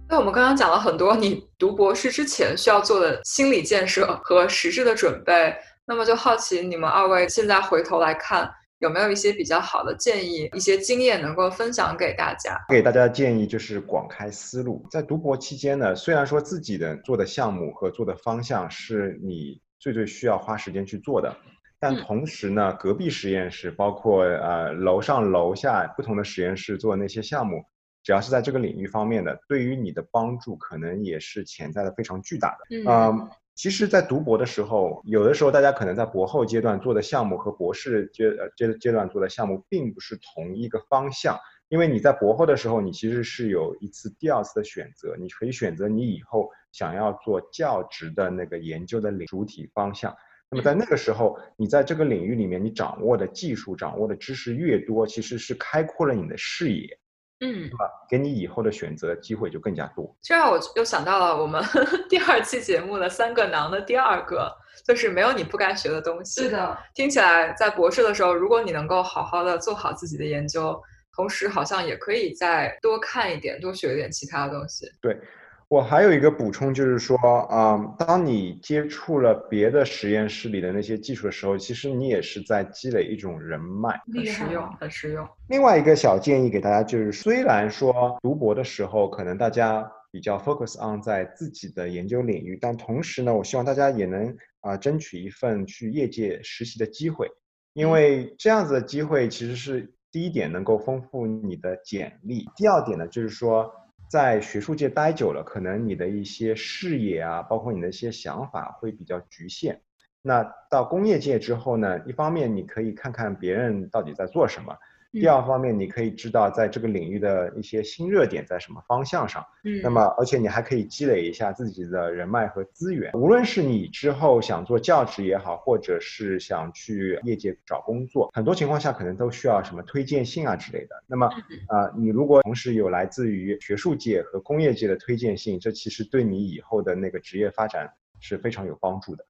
那我们刚刚讲了很多你读博士之前需要做的心理建设和实质的准备，那么就好奇你们二位现在回头来看。有没有一些比较好的建议、一些经验能够分享给大家？给大家的建议就是广开思路。在读博期间呢，虽然说自己的做的项目和做的方向是你最最需要花时间去做的，但同时呢，隔壁实验室包括呃楼上楼下不同的实验室做的那些项目，只要是在这个领域方面的，对于你的帮助可能也是潜在的非常巨大的。嗯。其实，在读博的时候，有的时候大家可能在博后阶段做的项目和博士阶呃阶阶段做的项目并不是同一个方向，因为你在博后的时候，你其实是有一次、第二次的选择，你可以选择你以后想要做教职的那个研究的领主体方向。那么在那个时候，你在这个领域里面，你掌握的技术、掌握的知识越多，其实是开阔了你的视野。嗯，对吧？给你以后的选择机会就更加多。这让我又想到了我们 *laughs* 第二期节目的三个囊的第二个，就是没有你不该学的东西。是的，听起来在博士的时候，如果你能够好好的做好自己的研究，同时好像也可以再多看一点，多学一点其他的东西。对。我还有一个补充，就是说，啊，当你接触了别的实验室里的那些技术的时候，其实你也是在积累一种人脉，很实用，很实用。另外一个小建议给大家就是，虽然说读博的时候可能大家比较 focus on 在自己的研究领域，但同时呢，我希望大家也能啊争取一份去业界实习的机会，因为这样子的机会其实是第一点能够丰富你的简历，第二点呢就是说。在学术界待久了，可能你的一些视野啊，包括你的一些想法会比较局限。那到工业界之后呢，一方面你可以看看别人到底在做什么，第二方面，你可以知道在这个领域的一些新热点在什么方向上。嗯，那么，而且你还可以积累一下自己的人脉和资源。无论是你之后想做教职也好，或者是想去业界找工作，很多情况下可能都需要什么推荐信啊之类的。那么，啊，你如果同时有来自于学术界和工业界的推荐信，这其实对你以后的那个职业发展是非常有帮助的。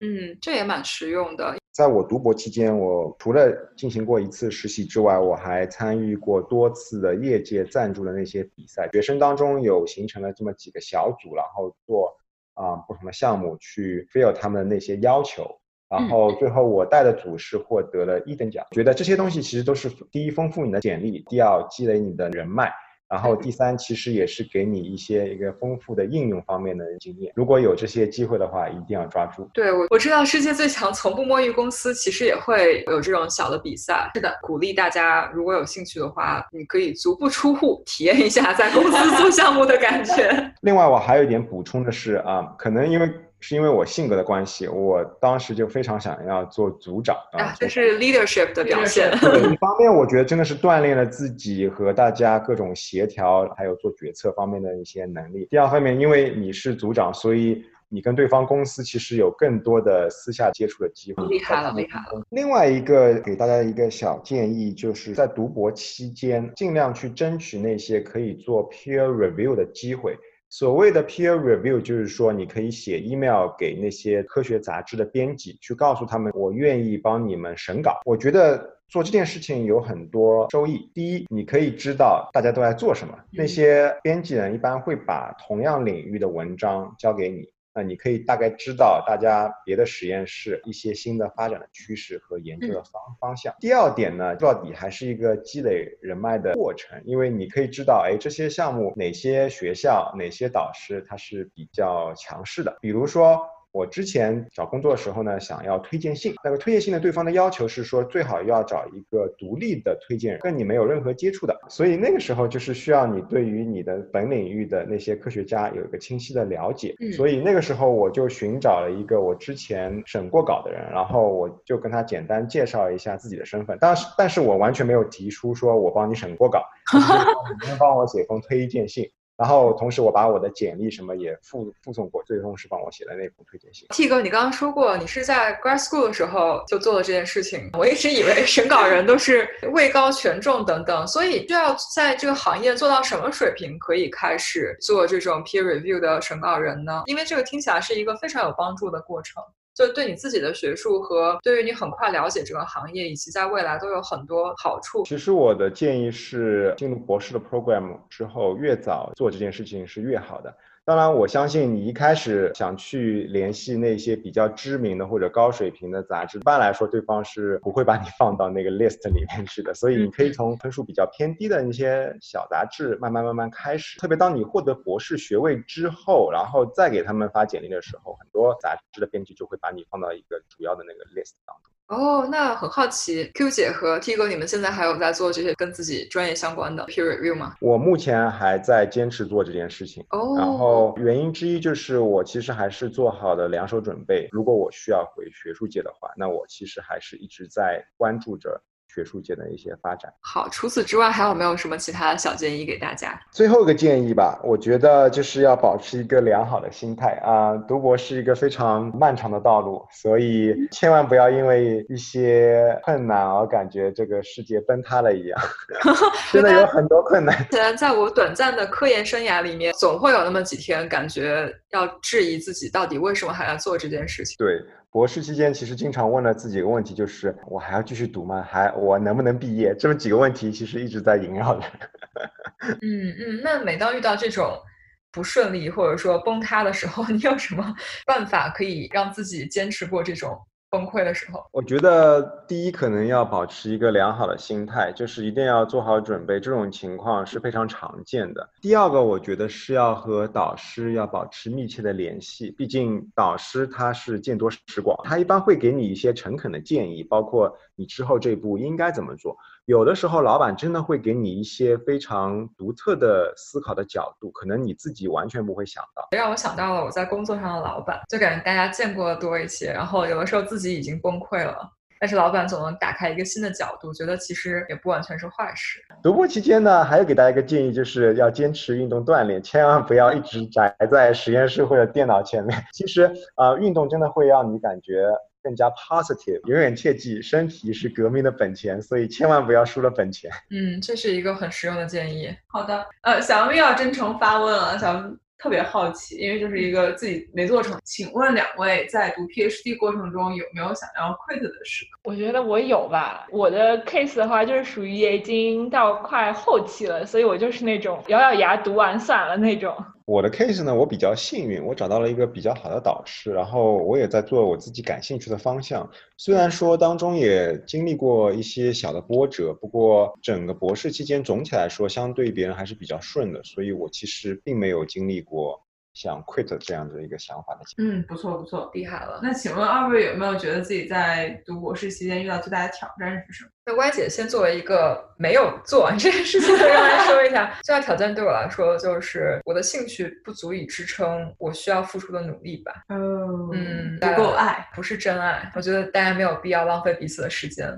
嗯，这也蛮实用的。在我读博期间，我除了进行过一次实习之外，我还参与过多次的业界赞助的那些比赛。学生当中有形成了这么几个小组，然后做啊不同的项目去 fill 他们的那些要求。然后最后我带的组是获得了一等奖。觉得这些东西其实都是第一丰富你的简历，第二积累你的人脉。然后第三，其实也是给你一些一个丰富的应用方面的经验。如果有这些机会的话，一定要抓住。对我我知道世界最强从不摸鱼公司其实也会有这种小的比赛。是的，鼓励大家如果有兴趣的话，你可以足不出户体验一下在公司做项目的感觉。*laughs* 另外，我还有一点补充的是啊，可能因为。是因为我性格的关系，我当时就非常想要做组长啊，这是 leadership 的表现。一方面我觉得真的是锻炼了自己和大家各种协调，还有做决策方面的一些能力。第二方面，因为你是组长，所以你跟对方公司其实有更多的私下接触的机会。厉害了，厉害了。另外一个给大家一个小建议，就是在读博期间，尽量去争取那些可以做 peer review 的机会。所谓的 peer review 就是说，你可以写 email 给那些科学杂志的编辑，去告诉他们，我愿意帮你们审稿。我觉得做这件事情有很多收益。第一，你可以知道大家都在做什么，那些编辑人一般会把同样领域的文章交给你。那你可以大概知道大家别的实验室一些新的发展的趋势和研究的方方向。第二点呢，到底还是一个积累人脉的过程，因为你可以知道，哎，这些项目哪些学校哪些导师他是比较强势的，比如说。我之前找工作的时候呢，想要推荐信。那个推荐信的对方的要求是说，最好要找一个独立的推荐人，跟你没有任何接触的。所以那个时候就是需要你对于你的本领域的那些科学家有一个清晰的了解。所以那个时候我就寻找了一个我之前审过稿的人，然后我就跟他简单介绍一下自己的身份。但是，但是我完全没有提出说我帮你审过稿，*laughs* 你能帮我写封推荐信。然后同时，我把我的简历什么也附附送过，最终是帮我写的那封推荐信。T 哥，你刚刚说过你是在 grad school 的时候就做了这件事情，我一直以为 *laughs* 审稿人都是位高权重等等，所以就要在这个行业做到什么水平可以开始做这种 peer review 的审稿人呢？因为这个听起来是一个非常有帮助的过程。就对你自己的学术和对于你很快了解这个行业以及在未来都有很多好处。其实我的建议是，进入博士的 program 之后，越早做这件事情是越好的。当然，我相信你一开始想去联系那些比较知名的或者高水平的杂志，一般来说对方是不会把你放到那个 list 里面去的。所以你可以从分数比较偏低的那些小杂志慢慢慢慢开始。特别当你获得博士学位之后，然后再给他们发简历的时候，很多杂志的编辑就会把你放到一个主要的那个 list 当中。哦，那很好奇，Q 姐和 T 哥，你们现在还有在做这些跟自己专业相关的 peer review 吗？我目前还在坚持做这件事情。哦，然后原因之一就是我其实还是做好了两手准备，如果我需要回学术界的话，那我其实还是一直在关注着。学术界的一些发展。好，除此之外还有没有什么其他的小建议给大家？最后一个建议吧，我觉得就是要保持一个良好的心态啊。读博是一个非常漫长的道路，所以千万不要因为一些困难而感觉这个世界崩塌了一样。*laughs* 真的有很多困难。虽然在我短暂的科研生涯里面，总会有那么几天感觉要质疑自己，到底为什么还要做这件事情。对。博士期间，其实经常问了自己一个问题，就是我还要继续读吗？还我能不能毕业？这么几个问题，其实一直在萦绕着。*laughs* 嗯嗯，那每当遇到这种不顺利或者说崩塌的时候，*laughs* 你有什么办法可以让自己坚持过这种？崩溃的时候，我觉得第一可能要保持一个良好的心态，就是一定要做好准备。这种情况是非常常见的。第二个，我觉得是要和导师要保持密切的联系，毕竟导师他是见多识广，他一般会给你一些诚恳的建议，包括你之后这一步应该怎么做。有的时候，老板真的会给你一些非常独特的思考的角度，可能你自己完全不会想到。让我想到了我在工作上的老板，就感觉大家见过的多一些，然后有的时候自己已经崩溃了，但是老板总能打开一个新的角度，觉得其实也不完全是坏事。读博期间呢，还有给大家一个建议，就是要坚持运动锻炼，千万不要一直宅在实验室或者电脑前面。其实啊，运动真的会让你感觉。更加 positive，永远切记身体是革命的本钱，所以千万不要输了本钱。嗯，这是一个很实用的建议。好的，呃，小明要真诚发问了，小明。特别好奇，因为就是一个自己没做成。请问两位在读 PhD 过程中有没有想要 quit 的时刻？我觉得我有吧。我的 case 的话，就是属于已经到快后期了，所以我就是那种咬咬牙读完算了那种。我的 case 呢，我比较幸运，我找到了一个比较好的导师，然后我也在做我自己感兴趣的方向。虽然说当中也经历过一些小的波折，不过整个博士期间总体来说，相对别人还是比较顺的，所以我其实并没有经历过。想 quit 这样的一个想法的，嗯，不错不错，厉害了。那请问二位有没有觉得自己在读博士期间遇到最大的挑战是什么？那歪姐先作为一个没有做完这件事情的人来说一下，*laughs* 最大挑战对我来说就是我的兴趣不足以支撑我需要付出的努力吧。哦，嗯，不够爱，不是真爱。我觉得大家没有必要浪费彼此的时间。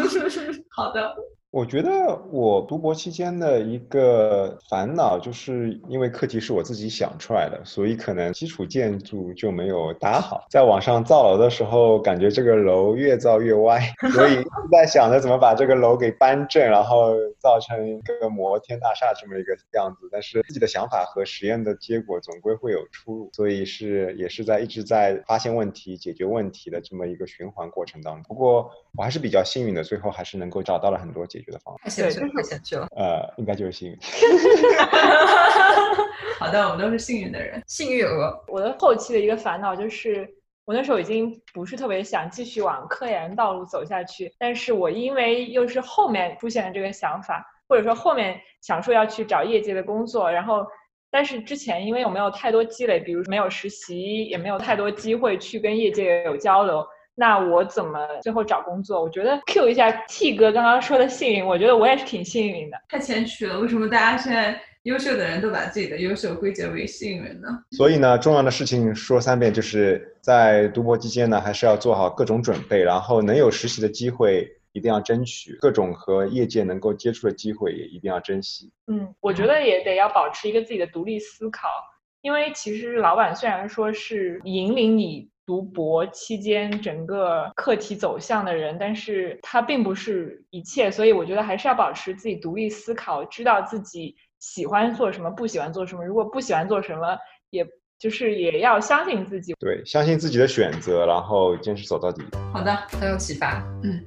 *laughs* 好的。我觉得我读博期间的一个烦恼，就是因为课题是我自己想出来的，所以可能基础建筑就没有搭好。在网上造楼的时候，感觉这个楼越造越歪，*laughs* 所以在想着怎么把这个楼给搬正，然后造成一个摩天大厦这么一个样子。但是自己的想法和实验的结果总归会有出入，所以是也是在一直在发现问题、解决问题的这么一个循环过程当中。不过我还是比较幸运的，最后还是能够找到了很多解。觉得方太险去了，太险去了。呃，应该就是幸运。*laughs* 好的，我们都是幸运的人，幸运鹅。我的后期的一个烦恼就是，我那时候已经不是特别想继续往科研道路走下去，但是我因为又是后面出现了这个想法，或者说后面想说要去找业界的工作，然后但是之前因为我没有太多积累，比如没有实习，也没有太多机会去跟业界有交流。那我怎么最后找工作？我觉得 Q 一下 T 哥刚刚说的幸运，我觉得我也是挺幸运的。太谦虚了，为什么大家现在优秀的人都把自己的优秀归结为幸运呢？所以呢，重要的事情说三遍，就是在读博期间呢，还是要做好各种准备，然后能有实习的机会一定要争取，各种和业界能够接触的机会也一定要珍惜。嗯，我觉得也得要保持一个自己的独立思考，因为其实老板虽然说是引领你。读博期间整个课题走向的人，但是他并不是一切，所以我觉得还是要保持自己独立思考，知道自己喜欢做什么，不喜欢做什么。如果不喜欢做什么，也就是也要相信自己。对，相信自己的选择，然后坚持走到底。好的，很有启发。嗯，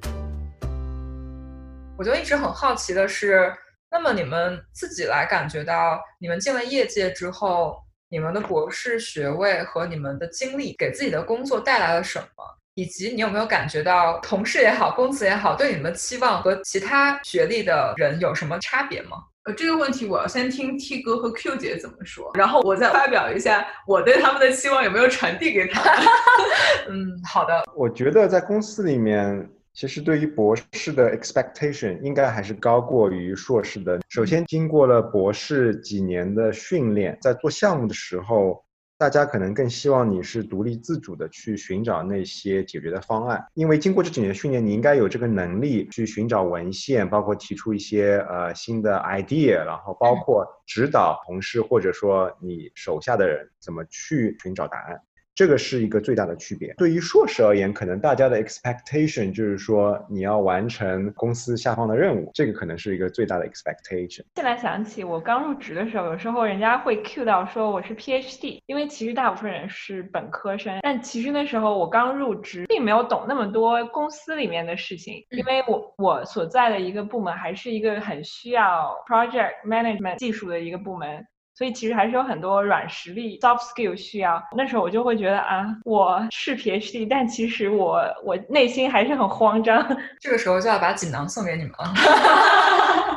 我就一直很好奇的是，那么你们自己来感觉到，你们进了业界之后。你们的博士学位和你们的经历给自己的工作带来了什么？以及你有没有感觉到同事也好，公司也好，对你们的期望和其他学历的人有什么差别吗？呃，这个问题我要先听 T 哥和 Q 姐怎么说，然后我再发表一下我对他们的期望有没有传递给他们。*laughs* 嗯，好的。我觉得在公司里面。其实对于博士的 expectation 应该还是高过于硕士的。首先，经过了博士几年的训练，在做项目的时候，大家可能更希望你是独立自主的去寻找那些解决的方案。因为经过这几年训练，你应该有这个能力去寻找文献，包括提出一些呃新的 idea，然后包括指导同事或者说你手下的人怎么去寻找答案。这个是一个最大的区别。对于硕士而言，可能大家的 expectation 就是说你要完成公司下放的任务，这个可能是一个最大的 expectation。现在想起我刚入职的时候，有时候人家会 cue 到说我是 PhD，因为其实大部分人是本科生。但其实那时候我刚入职，并没有懂那么多公司里面的事情，因为我我所在的一个部门还是一个很需要 project management 技术的一个部门。所以其实还是有很多软实力 soft skill 需要。那时候我就会觉得啊，我是 PhD，但其实我我内心还是很慌张。这个时候就要把锦囊送给你们了。*laughs*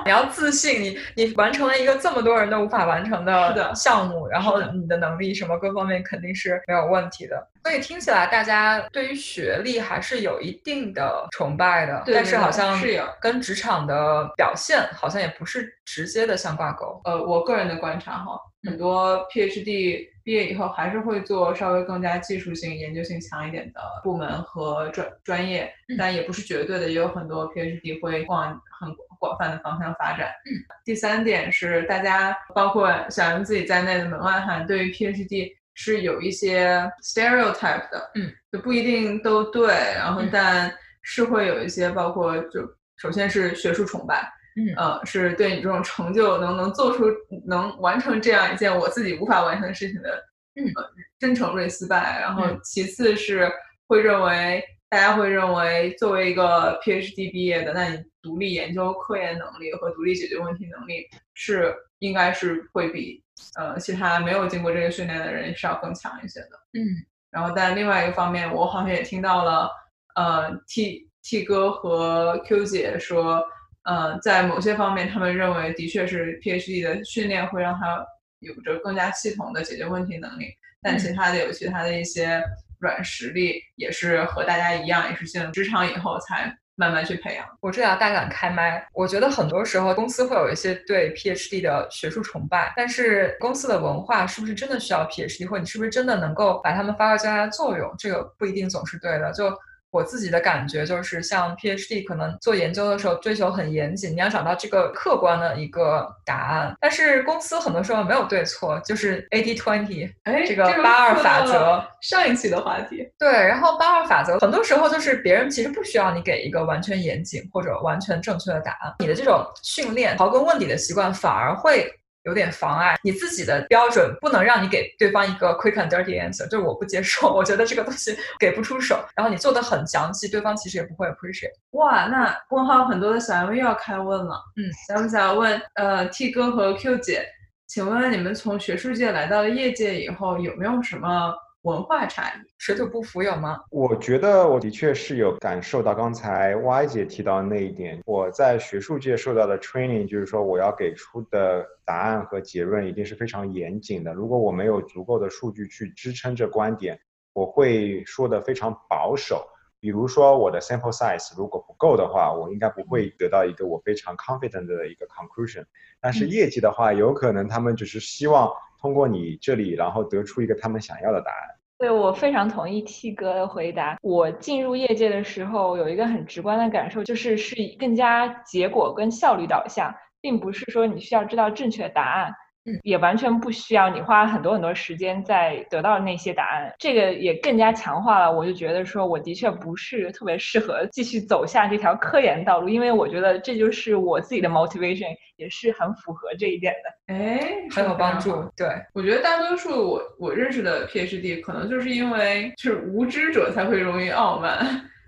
你要自信，你你完成了一个这么多人都无法完成的项目，然后你的能力什么各方面肯定是没有问题的。所以听起来大家对于学历还是有一定的崇拜的，对但是好像是有跟职场的表现好像也不是直接的相挂钩。呃，我个人的观察哈，嗯很多 PhD 毕业以后还是会做稍微更加技术性、研究性强一点的部门和专专业嗯，但也不是绝对的，也有很多 PhD 会往很广泛的方向发展。嗯，第三点是大家包括小 M 自己在内的门外汉对于 PhD 是有一些 stereotype 的，嗯，就不一定都对，然后嗯但是会有一些包括就首先是学术崇拜。嗯呃，是对你这种成就能能做出能完成这样一件我自己无法完成的事情的，嗯呃，真诚 respect。然后嗯其次是会认为大家会认为作为一个 PhD 毕业的，那你独立研究科研能力和独立解决问题能力是应该是会比呃其他没有经过这个训练的人是要更强一些的。嗯然后但另外一个方面，我好像也听到了，呃，T T 哥和 Q 姐说，呃，在某些方面，他们认为的确是 PhD 的训练会让他有着更加系统的解决问题能力，但其嗯他的有其他的一些软实力，也是和大家一样，也是进了职场以后才慢慢去培养。我这要大胆开麦，我觉得很多时候公司会有一些对 PhD 的学术崇拜，但是公司的文化是不是真的需要 PhD，或你是不是真的能够把他们发挥最大的作用，这个不一定总是对的。就我自己的感觉就是，像 PhD 可能做研究的时候追求很严谨，你要找到这个客观的一个答案，但是公司很多时候没有对错，就是 eighty twenty 哎，这个八二法则。上一期的话题，对，然后八二法则很多时候就是别人其实不需要你给一个完全严谨或者完全正确的答案，你的这种训练刨根问底的习惯反而会有点妨碍你自己的标准，不能让你给对方一个 quick and dirty answer，就是我不接受，我觉得这个东西给不出手，然后你做的很详细，对方其实也不会 appreciate。哇，那问号很多的小 M 又要开问了。嗯，想不想问呃 T 哥和 Q 姐，请问你们从学术界来到了业界以后，有没有什么文化差异？水土不服有吗？我觉得我的确是有感受到刚才 Y 姐提到那一点。我在学术界受到的 training 就是说，我要给出的答案和结论一定是非常严谨的。如果我没有足够的数据去支撑这观点，我会说的非常保守。比如说我的 sample size 如果不够的话，我应该不会得到一个我非常 confident 的一个 conclusion。但是嗯业绩的话，有可能他们只是希望通过你这里，然后得出一个他们想要的答案。对，我非常同意 T 哥的回答。我进入业界的时候，有一个很直观的感受，就是是以更加结果跟效率导向，并不是说你需要知道正确答案，嗯，也完全不需要你花很多很多时间在得到那些答案。这个也更加强化了，我就觉得说我的确不是特别适合继续走下这条科研道路，因为我觉得这就是我自己的 motivation，也是很符合这一点的。哎，很有帮助。对，我觉得大多数我我认识的 PhD 可能就是因为就是无知者才会容易傲慢，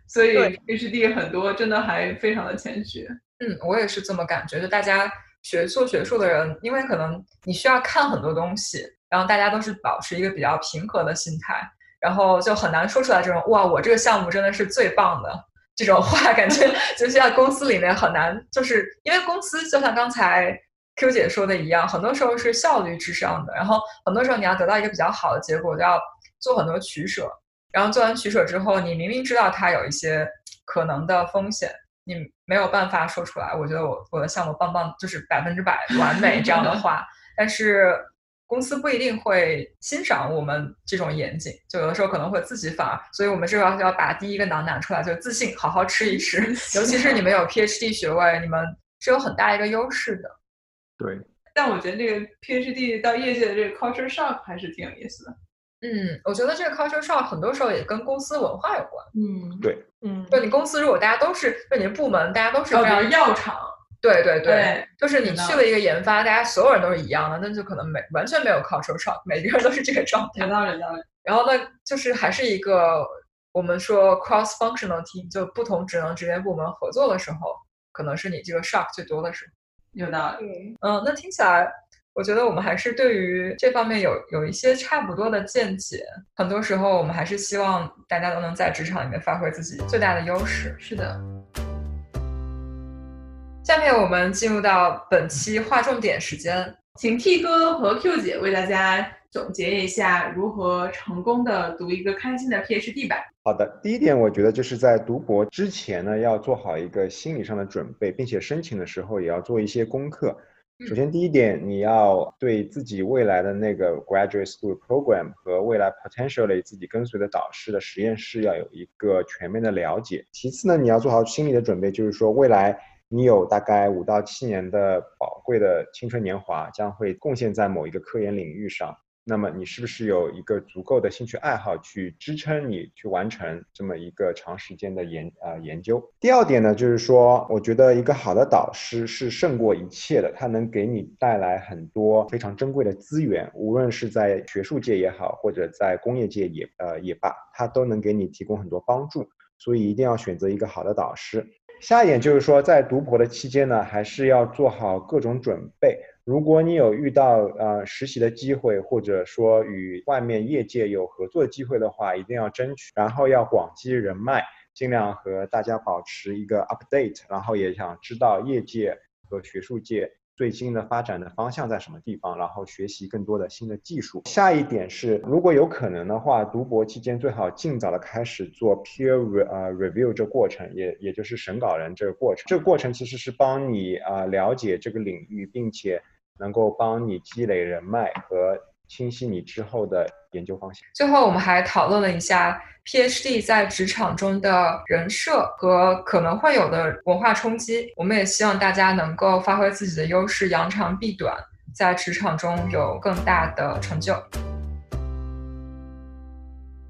所以 PhD 很多真的还非常的谦虚。嗯，我也是这么感觉。就大家学做学术的人，因为可能你需要看很多东西，然后大家都是保持一个比较平和的心态，然后就很难说出来这种哇，我这个项目真的是最棒的这种话，感觉 *laughs* 就是在公司里面很难，就是因为公司就像刚才 Q 姐说的一样，很多时候是效率至上的，然后很多时候你要得到一个比较好的结果，就要做很多取舍，然后做完取舍之后，你明明知道它有一些可能的风险。你没有办法说出来，我觉得我我的项目棒棒，就是百分之百完美这样的话，*laughs* 但是公司不一定会欣赏我们这种严谨，就有的时候可能会自己反而，所以我们这要要把第一个囊拿出来，就自信，好好吃一吃，尤其是你 *laughs* 们有 PhD 学位，你们是有很大一个优势的。对，但我觉得这个 PhD 到业界的这个 culture shock 还是挺有意思的。嗯，我觉得这个 culture shock 很多时候也跟公司文化有关。嗯，对，嗯，就你公司如果大家都是，就你的部门大家都是哦，非常药厂，对对对，对就是你去了一个研发，大家所有人都是一样的，那就可能没完全没有 culture shock，每个人都是这个状态有。道理，有道理。然后呢，就是还是一个我们说 cross functional team，就不同职能职业部门合作的时候，可能是你这个 shock 最多的时候。有道理。嗯，那听起来，我觉得我们还是对于这方面有有一些差不多的见解。很多时候，我们还是希望大家都能在职场里面发挥自己最大的优势。是的，下面我们进入到本期划重点时间，请 T 哥和 Q 姐为大家总结一下如何成功的读一个开心的 PhD 吧。好的，第一点，我觉得就是在读博之前呢，要做好一个心理上的准备，并且申请的时候也要做一些功课。首先，第一点，你要对自己未来的那个 graduate school program 和未来 potentially 自己跟随的导师的实验室要有一个全面的了解。其次呢，你要做好心理的准备，就是说未来你有大概五到七年的宝贵的青春年华将会贡献在某一个科研领域上。那么你是不是有一个足够的兴趣爱好去支撑你去完成这么一个长时间的研呃研究？第二点呢，就是说，我觉得一个好的导师是胜过一切的，他能给你带来很多非常珍贵的资源，无论是在学术界也好，或者在工业界也呃也罢，他都能给你提供很多帮助。所以一定要选择一个好的导师。下一点就是说，在读博的期间呢，还是要做好各种准备。如果你有遇到呃实习的机会，或者说与外面业界有合作机会的话，一定要争取，然后要广积人脉，尽量和大家保持一个 update，然后也想知道业界和学术界。最新的发展的方向在什么地方？然后学习更多的新的技术。下一点是，如果有可能的话，读博期间最好尽早的开始做 peer 呃 review 这过程，也也就是审稿人这个过程。这个过程其实是帮你啊了解这个领域，并且能够帮你积累人脉和。清晰你之后的研究方向。最后，我们还讨论了一下 PhD 在职场中的人设和可能会有的文化冲击。我们也希望大家能够发挥自己的优势，扬长避短，在职场中有更大的成就。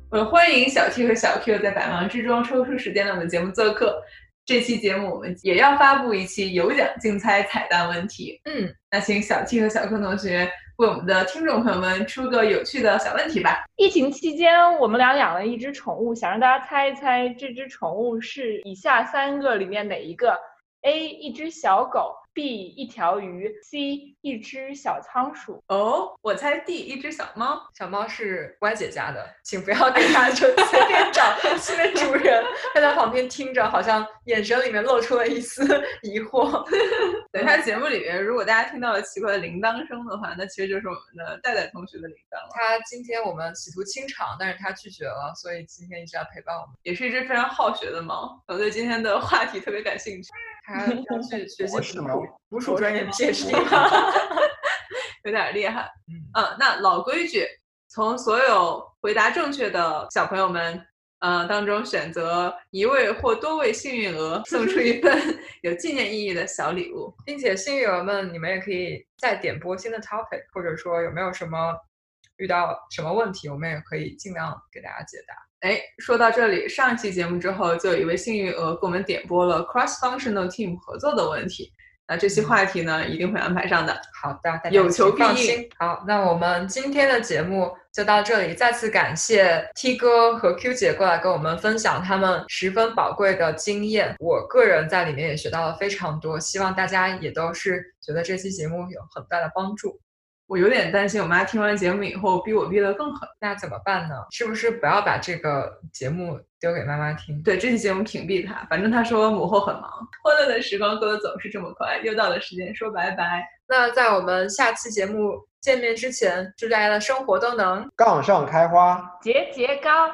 呃，欢迎小 T 和小 Q 在百忙之中抽出时间来我们节目做客。这期节目我们也要发布一期有奖竞猜彩蛋问题。嗯，那请小 T 和小 Q 同学。给我们的听众朋友们出个有趣的小问题吧。疫情期间，我们俩养了一只宠物，想让大家猜一猜这只宠物是以下三个里面哪一个？A. 一只小狗。B 一条鱼，C 一只小仓鼠。哦，我猜 D 一只小猫。小猫是歪姐家的，请不要给它就随便找新的主人。它在旁边听着，好像眼神里面露出了一丝疑惑。等一下节目里面，如果大家听到了奇怪的铃铛声的话，那其实就是我们的戴戴同学的铃铛了。他今天我们企图清场，但是他拒绝了，所以今天一直要陪伴我们。也是一只非常好学的猫，我对今天的话题特别感兴趣。他要去 *laughs* 学习捕鼠，专业 PhD，*laughs* *laughs* 有点厉害。嗯，那老规矩，从所有回答正确的小朋友们，呃当中选择一位或多位幸运鹅，送出一份有纪念意义的小礼物，并且幸运鹅们，你们也可以再点播新的 topic，或者说有没有什么遇到什么问题，我们也可以尽量给大家解答。哎，说到这里，上一期节目之后，就有一位幸运鹅给我们点播了 cross-functional team 合作的问题。那这期话题呢，一定会安排上的。好的，大家有求必应。好，那我们今天的节目就到这里。再次感谢 T 哥和 Q 姐过来跟我们分享他们十分宝贵的经验。我个人在里面也学到了非常多，希望大家也都是觉得这期节目有很大的帮助。我有点担心，我妈听完节目以后逼我逼得更狠，那怎么办呢？是不是不要把这个节目丢给妈妈听？对，这期节目屏蔽她，反正她说母后很忙。欢乐的时光过得总是这么快，又到了时间说拜拜。那在我们下期节目见面之前，祝大家的生活都能杠上开花，节节高。